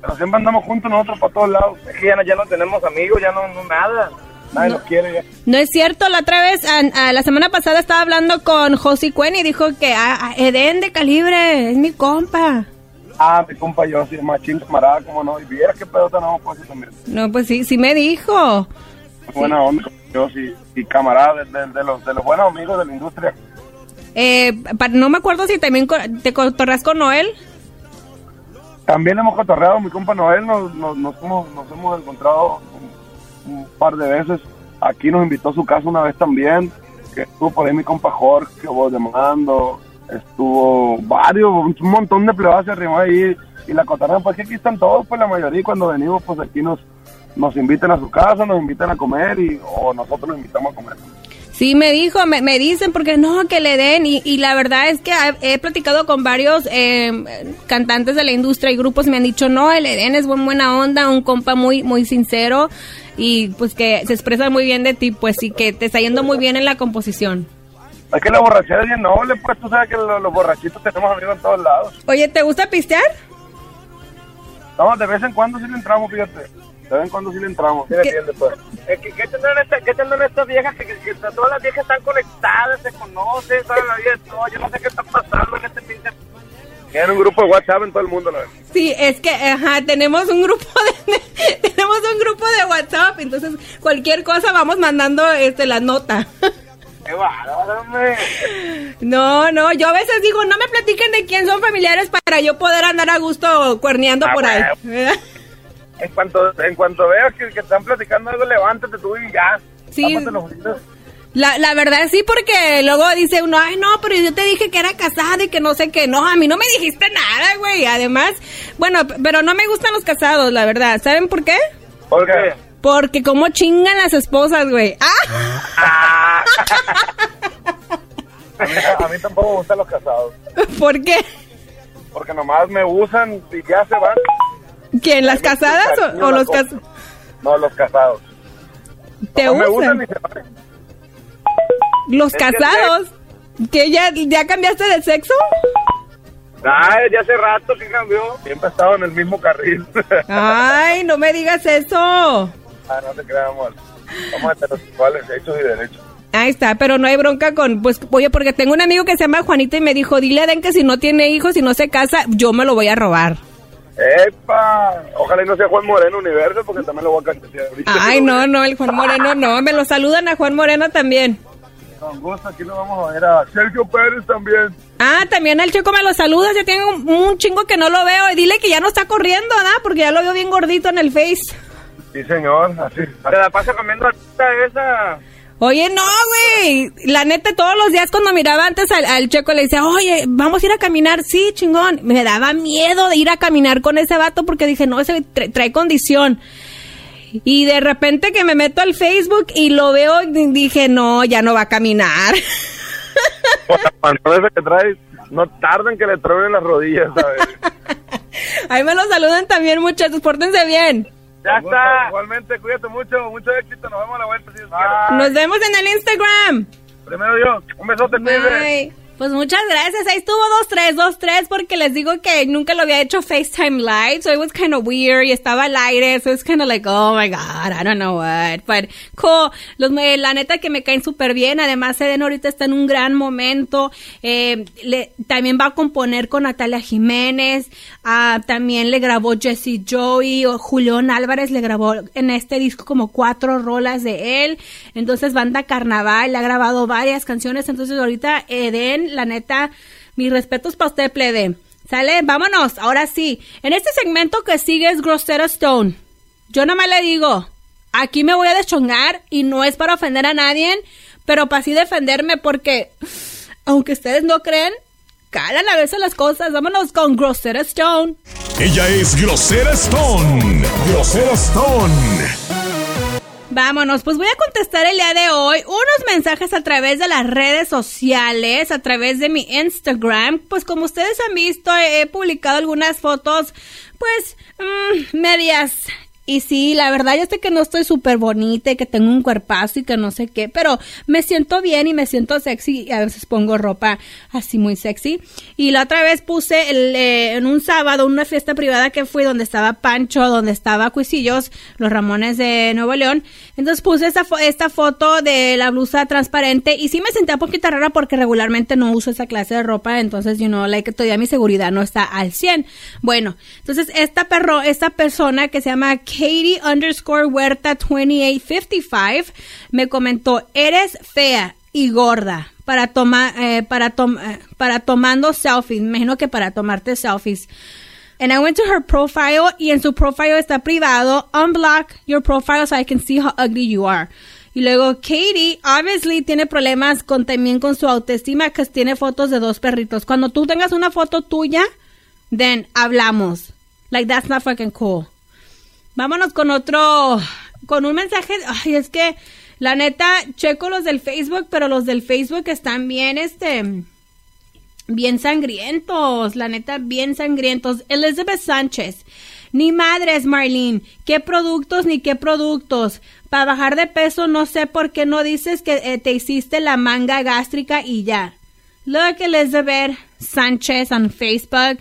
[SPEAKER 6] pero siempre andamos juntos nosotros para todos lados. Es que ya no, ya no tenemos amigos, ya no, no nada, nadie nos quiere ya.
[SPEAKER 2] No es cierto, la otra vez, a- a la semana pasada estaba hablando con Josie Cuen y dijo que a, a Eden de calibre es mi compa.
[SPEAKER 6] Ah, mi compa yo, sí, machín camarada, como no, y viera qué pedo tenemos pues eso también.
[SPEAKER 2] No, pues sí, sí me dijo.
[SPEAKER 6] Buena onda, yo sí, y camarada de, de- de los, de los buenos amigos de la industria.
[SPEAKER 2] Eh, pa- no me acuerdo si también te cotorras con Noel.
[SPEAKER 6] También hemos cotorreado, mi compa Noel, nos, nos, nos hemos, nos hemos encontrado un, par de veces. Aquí nos invitó a su casa una vez también, que estuvo por ahí mi compa Jorge, de mando, estuvo varios, un montón de plebados se arrimó ahí y la cotorrean, pues aquí están todos, pues la mayoría, cuando venimos, pues aquí nos, nos invitan a su casa, nos invitan a comer y o nosotros los invitamos a comer.
[SPEAKER 2] Sí, me dijo, me, me dicen porque no, que le den. Y, la verdad es que he, platicado con varios eh, cantantes de la industria y grupos me han dicho, no, el Eden es buen, buena onda, un compa muy, muy sincero y pues que se expresa muy bien de ti, pues sí que te está yendo muy bien en la composición.
[SPEAKER 6] Es que la borrachera es bien noble, pues tú sabes que lo- los borrachitos tenemos amigos en todos lados.
[SPEAKER 2] Oye, ¿te gusta pistear?
[SPEAKER 6] No, de vez en cuando sí le entramos, fíjate. De vez en cuando sí le entramos. ¿Sí me
[SPEAKER 2] ¿Qué?
[SPEAKER 6] pues?
[SPEAKER 7] Eh, ¿Qué, qué tendrán esta- qué tendrán estas viejas? Que, que- que todas las viejas están conectadas, se conocen, saben la vida de todo. Yo no sé qué está pasando en este pinche...
[SPEAKER 6] Tienen un grupo de WhatsApp en todo el mundo, la verdad.
[SPEAKER 2] Sí, es que ajá, tenemos un grupo de tenemos un grupo de WhatsApp, entonces cualquier cosa vamos mandando este la nota. No, no, yo a veces digo, no me platiquen de quién son familiares para yo poder andar a gusto cuerneando
[SPEAKER 6] Ah,
[SPEAKER 2] por ahí.
[SPEAKER 6] En cuanto, en cuanto veas que, que están platicando algo, levántate tú y ya.
[SPEAKER 2] Sí.
[SPEAKER 6] Los.
[SPEAKER 2] La, la verdad sí, porque luego dice uno, ay no, pero yo te dije que era casada y que no sé qué. No, a mí no me dijiste nada, güey. Además, bueno, pero no me gustan los casados, la verdad. ¿Saben por qué?
[SPEAKER 6] ¿Por qué?
[SPEAKER 2] Porque como chingan las esposas, güey. ¡Ah!
[SPEAKER 6] A mí, a mí tampoco me gustan los casados.
[SPEAKER 2] ¿Por qué?
[SPEAKER 6] Porque nomás me usan y ya se van.
[SPEAKER 2] ¿Quién? ¿Las casadas o, o los casados?
[SPEAKER 6] No, los casados.
[SPEAKER 2] ¿Te
[SPEAKER 6] No me
[SPEAKER 2] usan?
[SPEAKER 6] usan y se van.
[SPEAKER 2] ¿Los
[SPEAKER 6] Es
[SPEAKER 2] casados? ¿Que ya, ya cambiaste de sexo?
[SPEAKER 6] Ay, ya hace rato que cambió. Siempre he estado en el mismo carril.
[SPEAKER 2] Ay, no me digas eso.
[SPEAKER 6] ah, no te creas, amor. Somos heterosexuales, hechos y derechos.
[SPEAKER 2] Ahí está, pero no hay bronca con, pues, oye, porque tengo un amigo que se llama Juanito y me dijo, dile a Den que si no tiene hijos y no se casa, yo me lo voy a robar.
[SPEAKER 6] ¡Epa! Ojalá y no sea Juan Moreno Universo porque también lo voy a cantar ahorita.
[SPEAKER 2] Ay, no, no, el Juan Moreno no, me lo saludan a Juan Moreno también.
[SPEAKER 6] Con gusto, aquí lo vamos a ver a Sergio Pérez también.
[SPEAKER 2] Ah, también al Checo me lo saludas, ya tengo un, un chingo que no lo veo, y dile que ya no está corriendo, ¿verdad? Porque ya lo veo bien gordito en el Face.
[SPEAKER 6] Sí, señor, así.
[SPEAKER 7] Se la pasa comiendo ahorita esa...
[SPEAKER 2] Oye, no, güey. La neta, todos los días cuando miraba antes al, al checo le decía, oye, vamos a ir a caminar. Sí, chingón. Me daba miedo de ir a caminar con ese vato porque dije, no, ese tra- trae condición. Y de repente que me meto al Facebook y lo veo, y dije, no, ya no va a caminar.
[SPEAKER 6] Con la pantalón que traes, no tardan que le truenen las rodillas, ¿sabes?
[SPEAKER 2] Ahí me lo saludan también, muchachos. Pórtense bien.
[SPEAKER 7] Ya
[SPEAKER 6] gusto,
[SPEAKER 7] está.
[SPEAKER 6] Igualmente, cuídate mucho, mucho éxito. Nos vemos a la vuelta si.
[SPEAKER 2] Nos vemos en el Instagram.
[SPEAKER 6] Primero Dios, un besote, cuídate.
[SPEAKER 2] Pues muchas gracias. Ahí estuvo 2-3, 2-3, porque les digo que nunca lo había hecho FaceTime Live, so it was kind of weird, y estaba al aire, so it's kind of like, oh my god, I don't know what, but cool. Los, la neta que me caen súper bien, además Eden ahorita está en un gran momento, eh, le, también va a componer con Natalia Jiménez, ah, también le grabó Jesse Joey, o Julián Álvarez le grabó en este disco como cuatro rolas de él, entonces Banda Carnaval, le ha grabado varias canciones, entonces ahorita Eden la neta, mis respetos para usted, plebe. Sale, vámonos, ahora sí. En este segmento que sigue es Grosera Stone. Yo nomás le digo, aquí me voy a deschongar y no es para ofender a nadie, pero para así defenderme porque, aunque ustedes no creen, calan a veces las cosas. Vámonos con Grosera Stone.
[SPEAKER 1] Ella es Grosera Stone. Grosera Stone.
[SPEAKER 2] Vámonos, pues voy a contestar el día de hoy unos mensajes a través de las redes sociales, a través de mi Instagram. Pues como ustedes han visto, he publicado algunas fotos, pues, mmm, medias y sí, la verdad, yo sé que no estoy súper bonita y que tengo un cuerpazo y que no sé qué, pero me siento bien y me siento sexy y a veces pongo ropa así muy sexy. Y la otra vez puse eh, en un sábado una fiesta privada que fui donde estaba Pancho, donde estaba Cuisillos, los Ramones de Nuevo León. Entonces puse esta, foto de la blusa transparente y sí me sentía un poquito rara porque regularmente no uso esa clase de ropa, entonces, you know, like, todavía mi seguridad no está al 100. Bueno, entonces esta perro, esta persona que se llama Katie underscore Huerta 2855 me comentó, eres fea y gorda para tomar, eh, para, eh, para tomando selfies. Me imagino que para tomarte selfies. And I went to her profile y en su profile está privado. Unblock your profile so I can see how ugly you are. Y luego Katie, obviously, tiene problemas con, también con su autoestima, que tiene fotos de dos perritos. Cuando tú tengas una foto tuya, then hablamos. Like, that's not fucking cool. Vámonos con otro, con un mensaje. Ay, es que la neta, checo los del Facebook, pero los del Facebook están bien, este, bien sangrientos. La neta, bien sangrientos. Elizabeth Sánchez. Ni madres, Marlene. ¿Qué productos ni qué productos? Para bajar de peso, no sé por qué no dices que eh, te hiciste la manga gástrica y ya. Look, Elizabeth Sánchez on Facebook.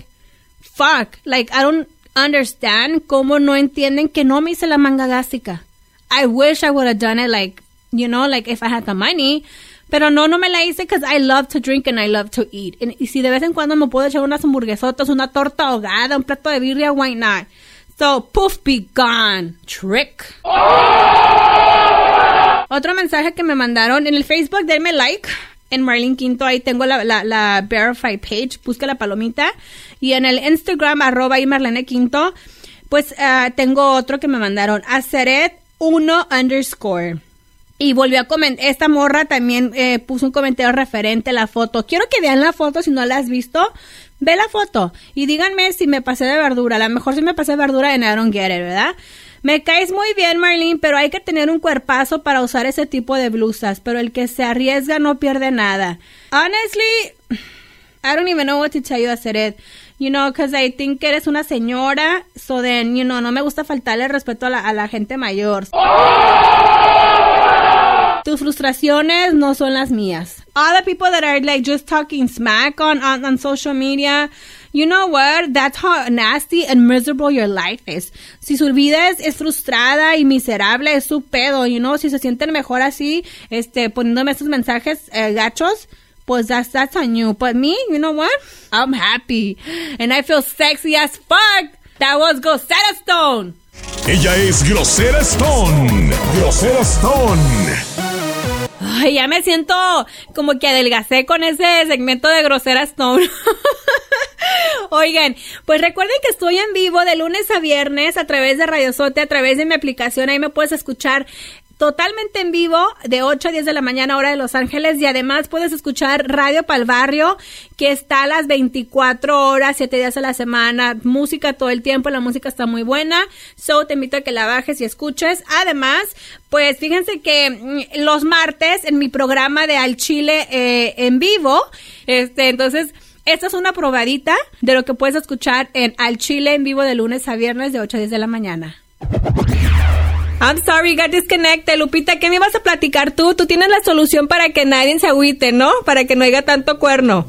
[SPEAKER 2] Fuck. Like, I don't understand cómo no entienden que no me hice la manga gástrica. I wish I would have done it like, you know, like if I had the money. Pero no, no me la hice because I love to drink and I love to eat. Y, si de vez en cuando me puedo echar unas hamburguesotas, una torta ahogada, un plato de birria, why not? So, poof, be gone. Trick. Otro mensaje que me mandaron en el Facebook, denme like. En Marlene Quinto, ahí tengo la, la, la Verify page, busca la palomita. Y en el Instagram, arroba y Marlene Quinto, pues uh, tengo otro que me mandaron, Aceret 1 underscore. Y volvió a comentar, esta morra también eh, puso un comentario referente a la foto. Quiero que vean la foto si no la has visto. Ve la foto y díganme si me pasé de verdura. A lo mejor si me pasé de verdura en I don't get it, ¿verdad? Me caes muy bien, Marlene, pero hay que tener un cuerpazo para usar ese tipo de blusas. Pero el que se arriesga no pierde nada. Honestly, I don't even know what to tell you, it. You know, because I think eres una señora. So then, you know, no me gusta faltarle respeto a la, gente mayor. Tus frustraciones no son las mías. All the people that are like just talking smack on, on social media, you know what? That's how nasty and miserable your life is. Si su vida es, frustrada y miserable, es su pedo, you know? Si se sienten mejor así, este, poniéndome estos mensajes eh, gachos, pues that's, that's on you. But me, you know what? I'm happy. And I feel sexy as fuck. That was Gosetta Stone.
[SPEAKER 1] Ella es Grosera Stone. Grosera Stone.
[SPEAKER 2] Ay, ya me siento como que adelgacé con ese segmento de Grosera Stone. Oigan, pues recuerden que estoy en vivo de lunes a viernes a través de Radio Sote, a través de mi aplicación. Ahí me puedes escuchar totalmente en vivo de 8 a 10 de la mañana hora de Los Ángeles y además puedes escuchar Radio Pal Barrio que está a las 24 horas, 7 días a la semana, música todo el tiempo, la música está muy buena, so te invito a que la bajes y escuches. Además, pues fíjense que mm, los martes en mi programa de Al Chile eh, en vivo, este, entonces... Esta es una probadita de lo que puedes escuchar en Al Chile en vivo de lunes a viernes de 8 a 10 de la mañana. I'm sorry, got disconnected. Lupita, ¿qué me ibas a platicar tú? Tú tienes la solución para que nadie se agüite, ¿no? Para que no haya tanto cuerno.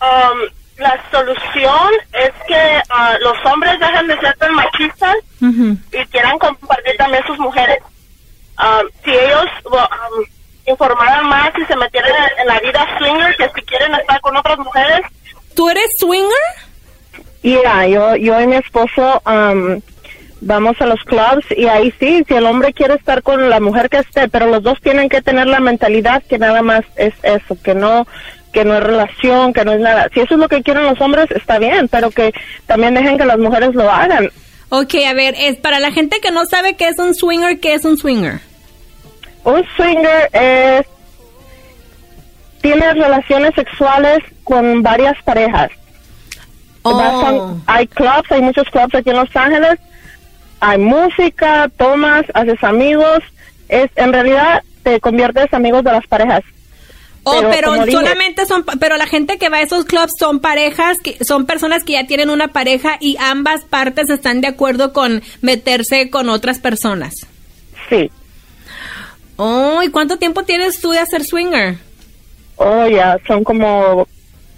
[SPEAKER 8] Um, la solución es que ah, los hombres dejen de ser tan machistas y quieran compartir también sus mujeres. Um, si ellos um, informaran más y se metieran en, la vida swinger, que si quieren estar con otras mujeres,
[SPEAKER 2] ¿Tú eres swinger?
[SPEAKER 8] Yeah, yo, yo y mi esposo um, vamos a los clubs y ahí sí, si el hombre quiere estar con la mujer que esté, pero los dos tienen que tener la mentalidad que nada más es eso, que no que no es relación, que no es nada. Si eso es lo que quieren los hombres, está bien, pero que también dejen que las mujeres lo hagan.
[SPEAKER 2] Ok, a ver, es para la gente que no sabe qué es un swinger, ¿qué es un swinger?
[SPEAKER 8] Un swinger es tiene relaciones sexuales con varias parejas. A- hay clubs, hay muchos clubs aquí en Los Ángeles. Hay música, tomas, haces amigos. Es en realidad te conviertes amigos de las parejas.
[SPEAKER 2] Oh,
[SPEAKER 8] Pero,
[SPEAKER 2] pero,
[SPEAKER 8] como dije-
[SPEAKER 2] solamente son, pero la gente que va a esos clubs son parejas, que son personas que ya tienen una pareja y ambas partes están de acuerdo con meterse con otras personas.
[SPEAKER 8] Sí.
[SPEAKER 2] Oh, ¿y cuánto tiempo tienes tú de hacer swinger?
[SPEAKER 8] Oh, ya son como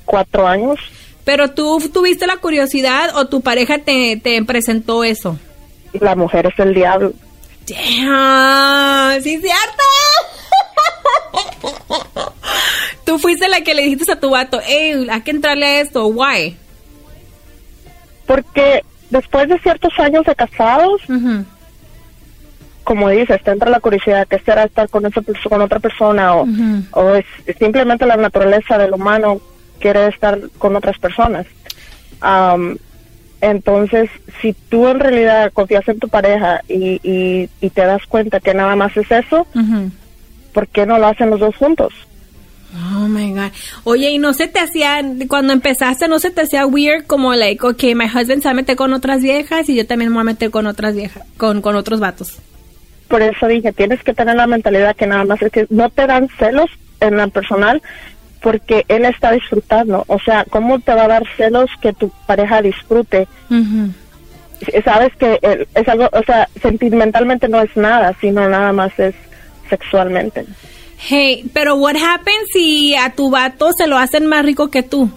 [SPEAKER 8] cuatro años.
[SPEAKER 2] Pero tú tuviste la curiosidad o tu pareja te, te presentó eso.
[SPEAKER 8] La mujer es el diablo.
[SPEAKER 2] Damn, sí es cierto. Tú fuiste la que le dijiste a tu vato, hey, hay que entrarle a esto, why?
[SPEAKER 8] Porque después de ciertos años de casados, como dices, te entra la curiosidad que será estar con esa con otra persona o, es, es simplemente la naturaleza del humano quiere estar con otras personas. Am, entonces, si tú en realidad confías en tu pareja y, y, y te das cuenta que nada más es eso, ¿por qué no lo hacen los dos juntos?
[SPEAKER 2] Oh my god. Oye, ¿y no se te hacía, cuando empezaste, no se te hacía weird como, like, okay, my husband se va a meter con otras viejas y yo también me voy a meter con otras viejas, con, con otros vatos?
[SPEAKER 8] Por eso dije, tienes que tener la mentalidad que nada más es que no te dan celos en la personal porque él está disfrutando. O sea, ¿cómo te va a dar celos que tu pareja disfrute? Sabes que es algo, o sea, sentimentalmente no es nada, sino nada más es sexualmente.
[SPEAKER 2] Hey, pero what happens si a tu vato se lo hacen más rico que tú?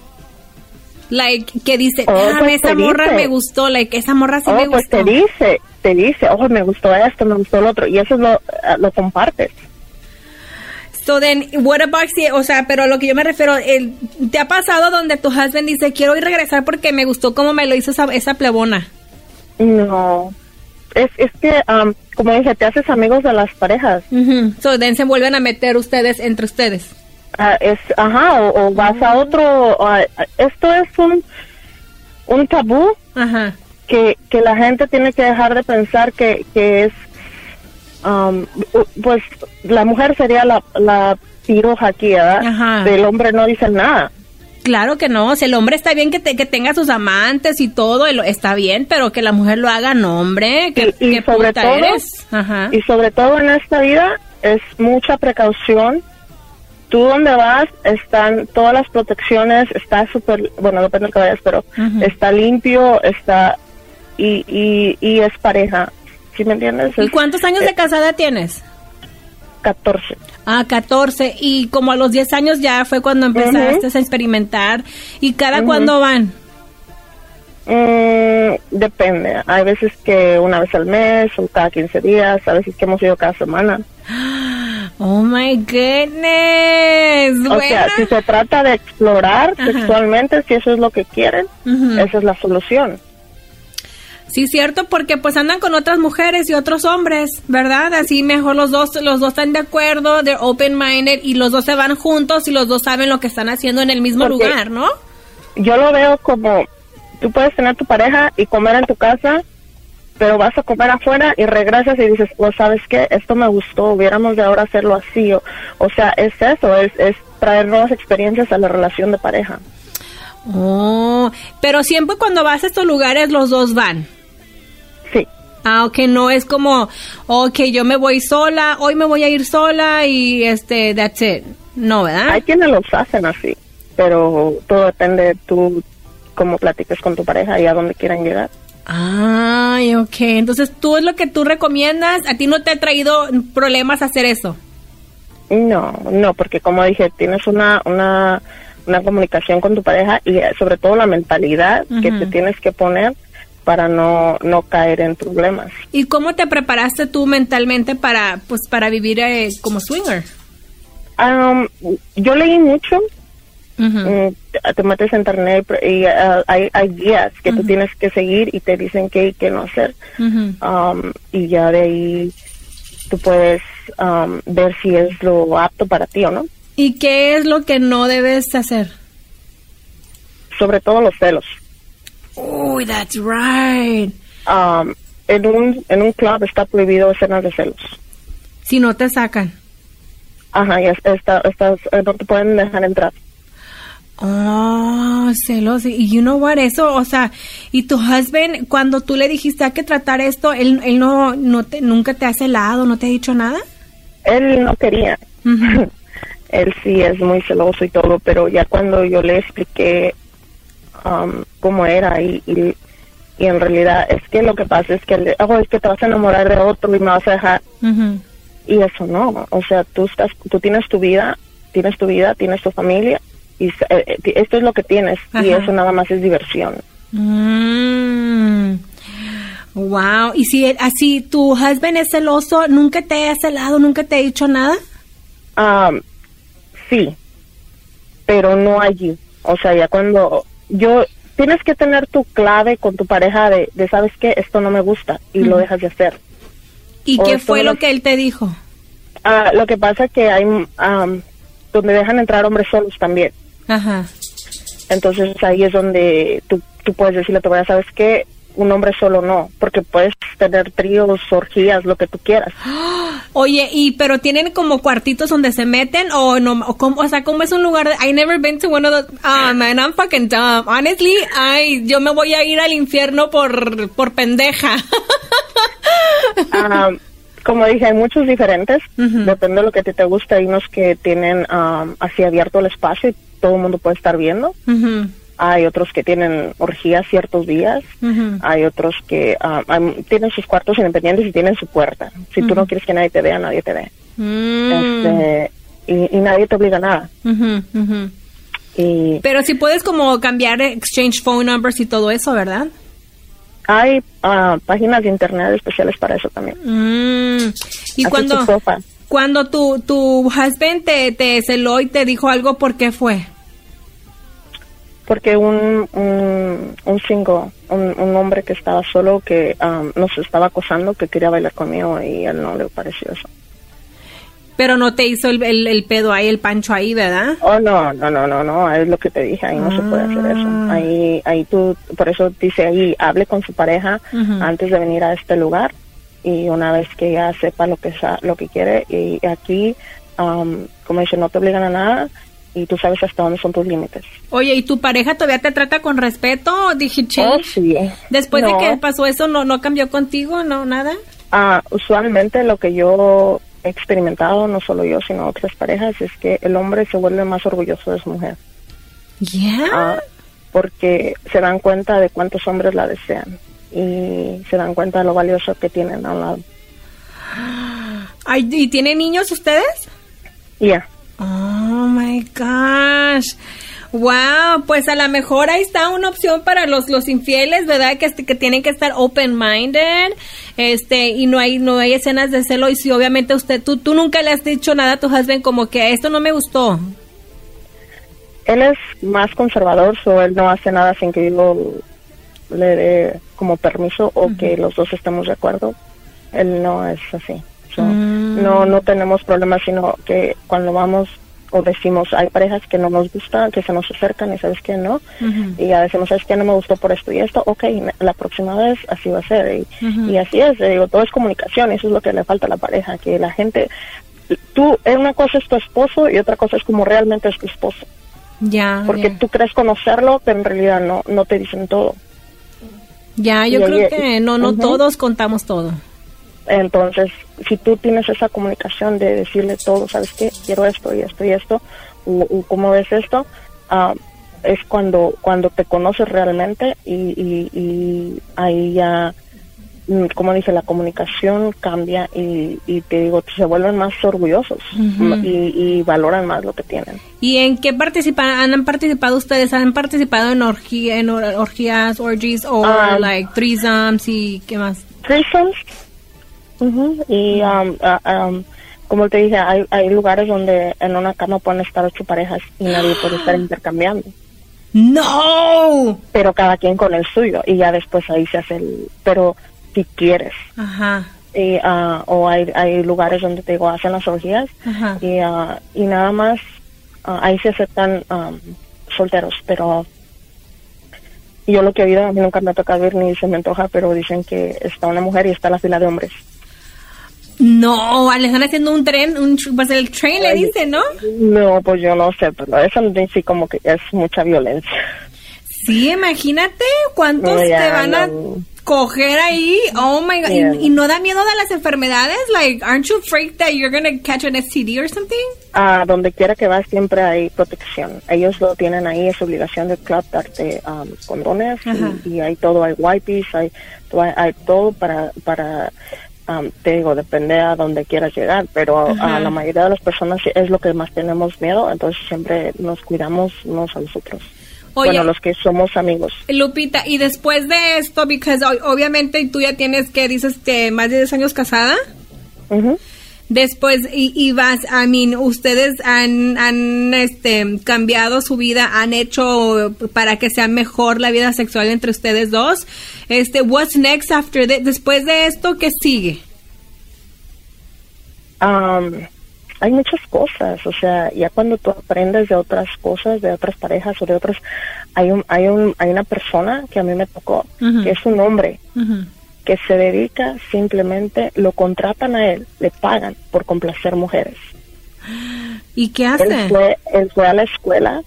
[SPEAKER 2] Like, que dice,
[SPEAKER 8] Oh,
[SPEAKER 2] ah,
[SPEAKER 8] pues
[SPEAKER 2] esa morra
[SPEAKER 8] dice.
[SPEAKER 2] me gustó, like, esa morra sí
[SPEAKER 8] oh,
[SPEAKER 2] me
[SPEAKER 8] pues
[SPEAKER 2] gustó.
[SPEAKER 8] te dice, te dice, ojo, me gustó esto, me gustó lo otro, y eso es lo, eh, lo compartes.
[SPEAKER 2] So then, what about si, o sea, pero lo que yo me refiero, el, ¿te ha pasado donde tu husband dice, quiero ir regresar porque me gustó cómo me lo hizo esa, esa plebona?
[SPEAKER 8] No, es, es que, am, como dije, te haces amigos de las parejas.
[SPEAKER 2] Ujú. So then se vuelven a meter ustedes entre ustedes.
[SPEAKER 8] Ah, es, ajá, o, o vas a otro, ah, esto es un, un tabú
[SPEAKER 2] Ajá.
[SPEAKER 8] que, que la gente tiene que dejar de pensar que, que es, am, u- pues la mujer sería la, la piroja aquí, ¿verdad?
[SPEAKER 2] Ajá.
[SPEAKER 8] Del hombre no dicen nada.
[SPEAKER 2] Claro que no, si el hombre está bien que, te- que tenga sus amantes y todo, está bien, pero que la mujer lo haga, no, hombre, que,
[SPEAKER 8] y sobre
[SPEAKER 2] puta
[SPEAKER 8] todo-
[SPEAKER 2] eres. Ajá.
[SPEAKER 8] Y sobre todo en esta vida es mucha precaución. Tú donde vas están todas las protecciones, está súper, bueno, depende del que vayas, pero está limpio, está, y, y, y es pareja. ¿Sí me entiendes?
[SPEAKER 2] ¿Y cuántos años de casada tienes?
[SPEAKER 8] 14.
[SPEAKER 2] Ah, 14. Y como a los 10 años ya fue cuando empezaste a experimentar. ¿Y cada cuándo van?
[SPEAKER 8] Mm, depende. Hay veces que una vez al mes o cada 15 días, a veces que hemos ido cada semana.
[SPEAKER 2] Oh my goodness.
[SPEAKER 8] O sea, si se trata de explorar
[SPEAKER 2] Ajá.
[SPEAKER 8] sexualmente, si eso es lo que quieren, esa es la solución.
[SPEAKER 2] Sí, cierto, porque pues andan con otras mujeres y otros hombres, ¿verdad? Así mejor los dos, los dos están de acuerdo, they're open-minded y los dos se van juntos y los dos saben lo que están haciendo en el mismo
[SPEAKER 8] Porque-
[SPEAKER 2] lugar, ¿no?
[SPEAKER 8] Yo lo veo como tú puedes tener tu pareja y comer en tu casa, pero vas a comer afuera y regresas y dices, oh, ¿sabes qué? Esto me gustó, hubiéramos de ahora hacerlo así. O, o sea, es eso, es, es traer nuevas experiencias a la relación de pareja.
[SPEAKER 2] Oh, pero siempre cuando vas a estos lugares los dos van. Ah, ok, no es como, ok, yo me voy sola, hoy me voy a ir sola y este, that's it. No, ¿verdad?
[SPEAKER 8] Hay quienes los hacen así, pero todo depende de tú cómo platiques con tu pareja y a dónde quieran llegar.
[SPEAKER 2] Ay, ok. Entonces, tú es lo que tú recomiendas. ¿A ti no te ha traído problemas hacer eso?
[SPEAKER 8] No, no, porque como dije, tienes una, una, una comunicación con tu pareja y eh, sobre todo la mentalidad que te tienes que poner para no, no caer en problemas.
[SPEAKER 2] ¿Y cómo te preparaste tú mentalmente para, pues, para vivir eh, como swinger?
[SPEAKER 8] Um, yo leí mucho. Mm, te metes en internet y uh, hay, hay guías que tú tienes que seguir y te dicen qué y qué no hacer. Um, y ya de ahí tú puedes um, ver si es lo apto para ti o no.
[SPEAKER 2] ¿Y qué es lo que no debes hacer?
[SPEAKER 8] Sobre todo los celos.
[SPEAKER 2] Oh, that's right.
[SPEAKER 8] Um, en un en un club está prohibido escenas de celos.
[SPEAKER 2] Si no te sacan.
[SPEAKER 8] Ajá, y es- está, estás, eh, no te pueden dejar entrar.
[SPEAKER 2] Oh, celos. Y you know what, eso, o sea, y tu husband, cuando tú le dijiste hay que tratar esto, él, él no, no te, nunca te ha celado, no te ha dicho nada.
[SPEAKER 8] Él no quería. Él sí es muy celoso y todo, pero ya cuando yo le expliqué um, cómo era y, y, y en realidad es que lo que pasa es que, le, oh, es que te vas a enamorar de otro y me vas a dejar. Y eso no, o sea, tú estás, tú tienes tu vida, tienes tu vida, tienes tu familia y eh, eh, esto es lo que tienes y eso nada más es diversión.
[SPEAKER 2] Mm. Wow. Y si así tu husband es celoso, nunca te ha celado, nunca te ha dicho nada.
[SPEAKER 8] Um, sí, pero no allí. O sea, ya cuando yo tienes que tener tu clave con tu pareja de, de sabes que esto no me gusta y lo dejas de hacer.
[SPEAKER 2] ¿Y
[SPEAKER 8] O
[SPEAKER 2] qué fue lo que él te dijo?
[SPEAKER 8] Ah, lo que pasa que hay um, donde dejan entrar hombres solos también.
[SPEAKER 2] Ajá.
[SPEAKER 8] Entonces ahí es donde tú, tú puedes decirle a tu pareja, sabes que un hombre solo no, porque puedes tener tríos, orgías, lo que tú quieras.
[SPEAKER 2] Oye, y pero tienen como cuartitos donde se meten o no, o, cómo- o sea, ¿cómo es un lugar? de- I never been to one of those. Ah, man, I'm fucking dumb. Honestly, ay, yo me voy a ir al infierno por por pendeja.
[SPEAKER 8] Ah, como dije, hay muchos diferentes, depende de lo que a ti te gusta. Hay unos que tienen ah, así abierto el espacio y todo el mundo puede estar viendo.
[SPEAKER 2] Ujú,
[SPEAKER 8] Hay otros que tienen orgías ciertos días. Hay otros que ah, hay- tienen sus cuartos independientes y tienen su puerta. Si tú no quieres que nadie te vea, nadie te ve.
[SPEAKER 2] Mm,
[SPEAKER 8] Este, y, y nadie te obliga a nada. Y
[SPEAKER 2] Pero si puedes como cambiar exchange phone numbers y todo eso, ¿verdad?
[SPEAKER 8] hay ah, páginas de internet especiales para eso también.
[SPEAKER 2] Mm. Y
[SPEAKER 8] Así
[SPEAKER 2] cuando cuando tu tu husband te te celó y te dijo algo, ¿por qué fue?
[SPEAKER 8] Porque un, un, un single, un, un hombre que estaba solo, que um, nos estaba acosando, que quería bailar conmigo y a él no le pareció eso.
[SPEAKER 2] Pero no te hizo el, el, el pedo ahí, el pancho ahí, ¿verdad?
[SPEAKER 8] Oh, no, no, no, no, no, es lo que te dije, ahí no se puede hacer eso. Ahí, ahí tú, por eso dice ahí, hable con su pareja antes de venir a este lugar y una vez que ya sepa lo que lo que quiere y aquí, um, como dice, no te obligan a nada y tú sabes hasta dónde son tus límites.
[SPEAKER 2] Oye, ¿y tu pareja todavía te trata con respeto? Dije,
[SPEAKER 8] Oh, sí.
[SPEAKER 2] Después de que pasó eso, ¿no, no cambió contigo? ¿No, nada?
[SPEAKER 8] Ah, usualmente lo que yo he experimentado, no solo yo, sino otras parejas, es que el hombre se vuelve más orgulloso de su mujer.
[SPEAKER 2] Yeah.
[SPEAKER 8] Ah, porque se dan cuenta de cuántos hombres la desean y se dan cuenta de lo valioso que tienen a un lado.
[SPEAKER 2] ¿Y tienen niños ustedes?
[SPEAKER 8] Ya.
[SPEAKER 2] Oh my gosh. Wow, pues a lo mejor ahí está una opción para los, los infieles, ¿verdad? Que, este- que tienen que estar open minded, este, y no hay, no hay escenas de celo, y si obviamente usted, tú, tú nunca le has dicho nada a tu husband como que esto no me gustó.
[SPEAKER 8] Él es más conservador, o él no hace nada sin que yo le dé como permiso o que los dos estemos de acuerdo. Él no es así. So, No no tenemos problemas, sino que cuando vamos o decimos, hay parejas que no nos gusta, que se nos acercan y sabes que no, y ya decimos, sabes que no me gustó por esto y esto, ok, la próxima vez así va a ser. Y, y así es, digo, todo es comunicación, eso es lo que le falta a la pareja, que la gente, tú, una cosa es tu esposo y otra cosa es como realmente es tu esposo
[SPEAKER 2] Ya,
[SPEAKER 8] porque
[SPEAKER 2] ya.
[SPEAKER 8] tú crees conocerlo, pero en realidad no, no te dicen todo.
[SPEAKER 2] Ya, yo
[SPEAKER 8] Y
[SPEAKER 2] creo
[SPEAKER 8] ahí-
[SPEAKER 2] que no, no todos contamos todo.
[SPEAKER 8] Entonces, si tú tienes esa comunicación de decirle todo, ¿sabes qué? Quiero esto y esto y esto, o, o cómo ves esto, ah, es cuando cuando te conoces realmente y, y, y ahí ya mm, como dije la comunicación cambia y, y te digo se vuelven más orgullosos y, y valoran más lo que tienen
[SPEAKER 2] ¿Y en qué participan, han participado ustedes? ¿Han participado en, orgía, en or- orgías, orgies, o
[SPEAKER 8] Ah.
[SPEAKER 2] like threesomes y qué más?
[SPEAKER 8] threesomes Y um, um, como te dije hay, hay lugares donde en una cama pueden estar ocho parejas y nadie puede estar intercambiando
[SPEAKER 2] ¡No!
[SPEAKER 8] pero cada quien con el suyo y ya después ahí se hace el pero si quieres
[SPEAKER 2] Ajá.
[SPEAKER 8] y, ah, o hay, hay lugares donde te digo hacen las orgías
[SPEAKER 2] Ajá.
[SPEAKER 8] y, ah, y nada más ah, ahí se aceptan um, solteros pero yo lo que he oído a mí nunca me ha tocado ir ni se me antoja pero dicen que está una mujer y está la fila de hombres
[SPEAKER 2] No, le están haciendo un tren, un, pues el tren le dice, ¿no?
[SPEAKER 8] no pues yo no sé pero eso sí como que es mucha violencia
[SPEAKER 2] Sí, imagínate cuántos
[SPEAKER 8] No, ya,
[SPEAKER 2] te van a
[SPEAKER 8] no.
[SPEAKER 2] coger ahí. Oh my god. ¿Y-
[SPEAKER 8] Yeah.
[SPEAKER 2] ¿Y, no da miedo de las enfermedades? Like, aren't you afraid that you're gonna catch an STD or something?
[SPEAKER 8] a donde quiera que vas siempre hay protección. Ellos lo tienen ahí, es obligación del club darte um, condones y, y hay todo, hay wipes, hay, hay todo para, para um, te digo, depende a donde quieras llegar, pero a la mayoría de las personas es lo que más tenemos miedo, entonces siempre nos cuidamos unos a los otros.
[SPEAKER 2] Oye.
[SPEAKER 8] Bueno, los que somos amigos.
[SPEAKER 2] Lupita, y después de esto, because obviamente tú ya tienes que dices que más de 10 años casada.
[SPEAKER 8] Ujú.
[SPEAKER 2] Después, y, y vas, I mean, ustedes han, han este, cambiado su vida, han hecho para que sea mejor la vida sexual entre ustedes dos. Este, what's next after that? Después de esto, ¿qué sigue?
[SPEAKER 8] Am, hay muchas cosas, o sea, ya cuando tú aprendes de otras cosas, de otras parejas o de otros, hay un, hay un, hay una persona que a mí me tocó, que es un hombre
[SPEAKER 2] Ujú.
[SPEAKER 8] Que se dedica simplemente, lo contratan a él, le pagan por complacer mujeres.
[SPEAKER 2] ¿Y qué
[SPEAKER 8] Él
[SPEAKER 2] hace?
[SPEAKER 8] fue, él fue a la escuela,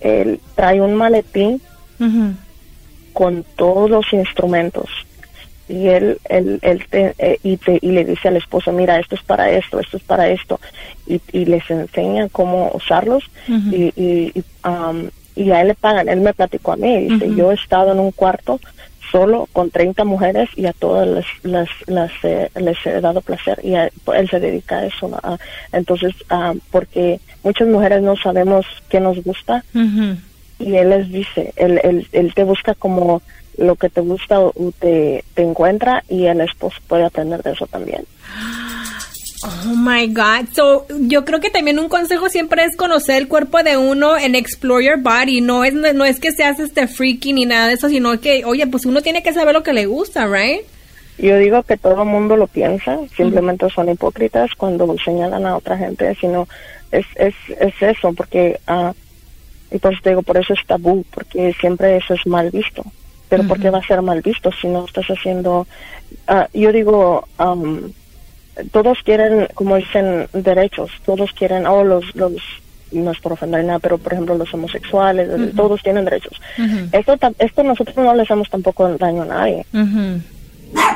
[SPEAKER 8] él trae un maletín con todos los instrumentos y él él, él te, eh, y, te- y le dice al esposo mira esto es para esto esto es para esto y, y les enseña cómo usarlos
[SPEAKER 2] Ujú.
[SPEAKER 8] y y, y, um, y a él le pagan él me platicó a mí dice yo he estado en un cuarto solo con 30 mujeres y a todas las, las, las, eh, les he dado placer y a- él se dedica a eso ¿no? Ah, entonces ah, porque muchas mujeres no sabemos qué nos gusta y él les dice, él, él, él te busca como lo que te gusta o o te, te encuentra y el esposo puede aprender de eso también.
[SPEAKER 2] Oh my God. So, yo creo que también un consejo siempre es conocer el cuerpo de uno en explore your body. No es, no es que seas este freaky ni nada de eso, sino que, oye, pues uno tiene que saber lo que le gusta, right?
[SPEAKER 8] Yo digo que todo el mundo lo piensa, simplemente son hipócritas cuando señalan a otra gente, sino es, es, es eso, porque, ah, y digo, por eso es tabú, porque siempre eso es mal visto. Pero ¿por qué va a ser mal visto si no estás haciendo, ah, yo digo, am, todos quieren, como dicen, derechos, todos quieren, oh, los, los, no es por ofender nada, pero por ejemplo los homosexuales, todos tienen derechos. Esto, esto nosotros no le hacemos tampoco daño a nadie.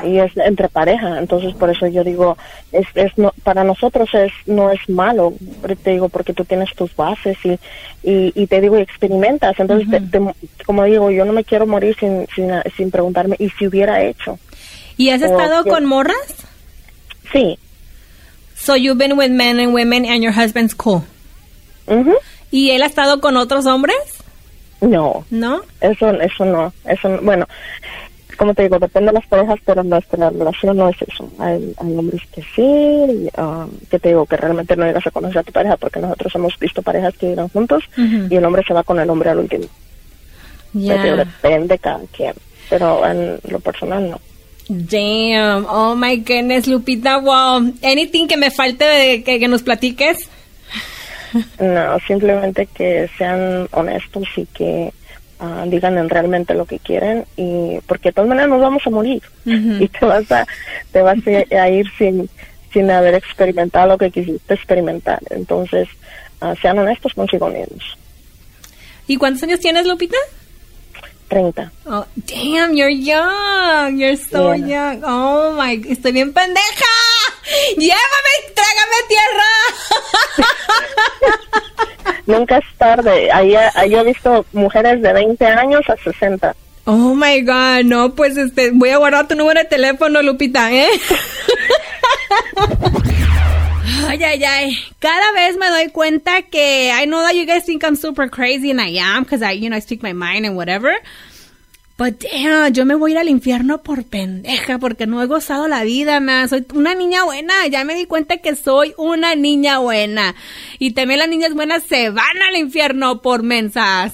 [SPEAKER 8] Y es entre pareja entonces por eso yo digo es, es no, para nosotros es no es malo te digo porque tú tienes tus bases y y, y te digo experimentas entonces te- te- como digo yo no me quiero morir sin sin, sin preguntarme y si hubiera hecho
[SPEAKER 2] ¿Y has estado con morras?
[SPEAKER 8] Sí
[SPEAKER 2] So you've been with men and women and your husband's cool.
[SPEAKER 8] Ujú.
[SPEAKER 2] ¿Y él ha estado con otros hombres?
[SPEAKER 8] no
[SPEAKER 2] ¿No?
[SPEAKER 8] eso eso no eso no- bueno como te digo depende de las parejas pero nuestra relación no es eso hay, hay hombres que sí um, que te digo que realmente no llegas a conocer a tu pareja porque nosotros hemos visto parejas que viven juntos y el hombre se va con el hombre al último
[SPEAKER 2] Ya.
[SPEAKER 8] Pero depende cada quien pero en lo personal no
[SPEAKER 2] Damn. Oh my goodness, Lupita. Wow. Anything que me falte de que, que nos platiques?
[SPEAKER 8] no simplemente que sean honestos y que ah, digan en realmente lo que quieren y porque de todas maneras nos vamos a morir y te vas a te vas a, a ir sin sin haber experimentado lo que quisiste experimentar entonces ah, sean honestos consigo mismos
[SPEAKER 2] ¿Y cuántos años tienes, Lupita?
[SPEAKER 8] 30
[SPEAKER 2] Oh, damn, you're young. You're so
[SPEAKER 8] Yeah.
[SPEAKER 2] young. Oh my, estoy bien pendeja. Llévame, trágame tierra.
[SPEAKER 8] nunca es tarde. Ahí, yo he visto mujeres de 20 años a 60.
[SPEAKER 2] Oh my God, no, pues este, voy a guardar tu número de teléfono, Lupita, ¿eh? Ay, ay, ay. Cada vez me doy cuenta que I know that you guys think I'm super crazy and I am because I, you know, I speak my mind and whatever. But damn, yo me voy a ir al infierno por pendeja porque no he gozado la vida, man. Soy una niña buena. Ya me di cuenta que soy una niña buena. Y también las niñas buenas se van al infierno por mensas.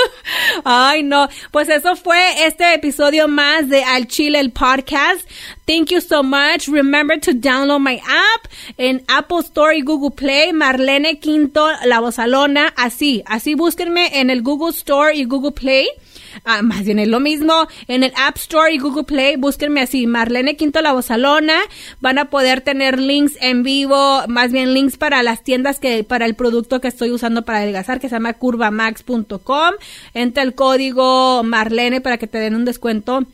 [SPEAKER 2] Ay, no. Pues eso fue este episodio más de Al Chile el podcast. Thank you so much. Remember to download my app en Apple Store y Google Play. Marlene Quinto, la bozalona. Así, así búsquenme en el Google Store y Google Play. Ah, más bien es lo mismo. En el App Store y Google Play, búsquenme así, Marlene Quinto La Bozalona. Van a poder tener links en vivo, más bien links para las tiendas que, para el producto que estoy usando para adelgazar, que se llama curvamax.com. Entra el código Marlene para que te den un descuento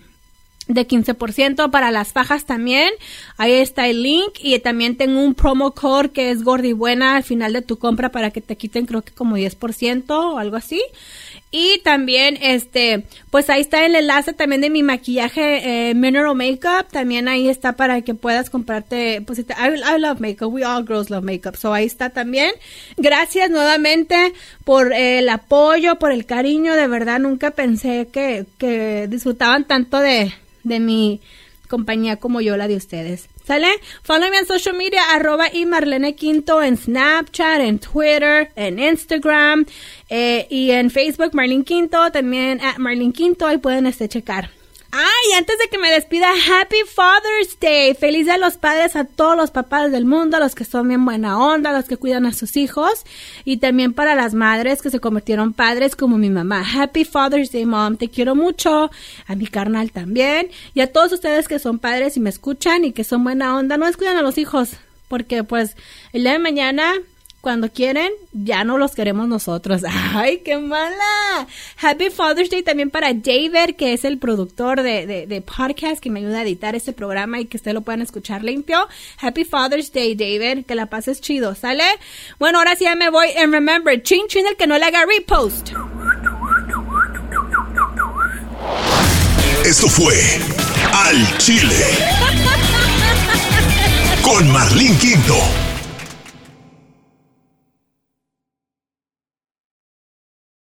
[SPEAKER 2] de 15% para las fajas también. Ahí está el link y también tengo un promo code que es gordi buena al final de tu compra para que te quiten creo que como 10% o algo así. Y también, este, pues ahí está el enlace también de mi maquillaje eh, Mineral Makeup. También ahí está para que puedas comprarte, pues I, I, love makeup. We all girls love makeup. So ahí está también. Gracias nuevamente por el apoyo, por el cariño. De verdad, nunca pensé que, que disfrutaban tanto de, de mi compañía como yo la de ustedes. Follow me en social media, arroba y Marlene Quinto en Snapchat, en Twitter, en Instagram eh, y en Facebook, Marlene Quinto, también at Marlene Quinto, ahí pueden este, checar. Ay, antes de que me despida, Happy Father's Day. Feliz a los padres, a todos los papás del mundo, a los que son bien buena onda, a los que cuidan a sus hijos. Y también para las madres que se convirtieron padres como mi mamá. Happy Father's Day, mom. Te quiero mucho. A mi carnal también. Y a todos ustedes que son padres y me escuchan y que son buena onda, no descuidan a los hijos. Porque pues el día de mañana cuando quieren, ya no los queremos nosotros. ¡Ay, qué mala! Happy Father's Day también para David, que es el productor de, de, podcast que me ayuda a editar este programa y que ustedes lo puedan escuchar limpio. Happy Father's Day, David. Que la pases chido, ¿sale? Bueno, ahora sí ya me voy. And remember, chin chin el que no le haga repost.
[SPEAKER 1] Esto fue Al Chile. Con Marlene Quinto.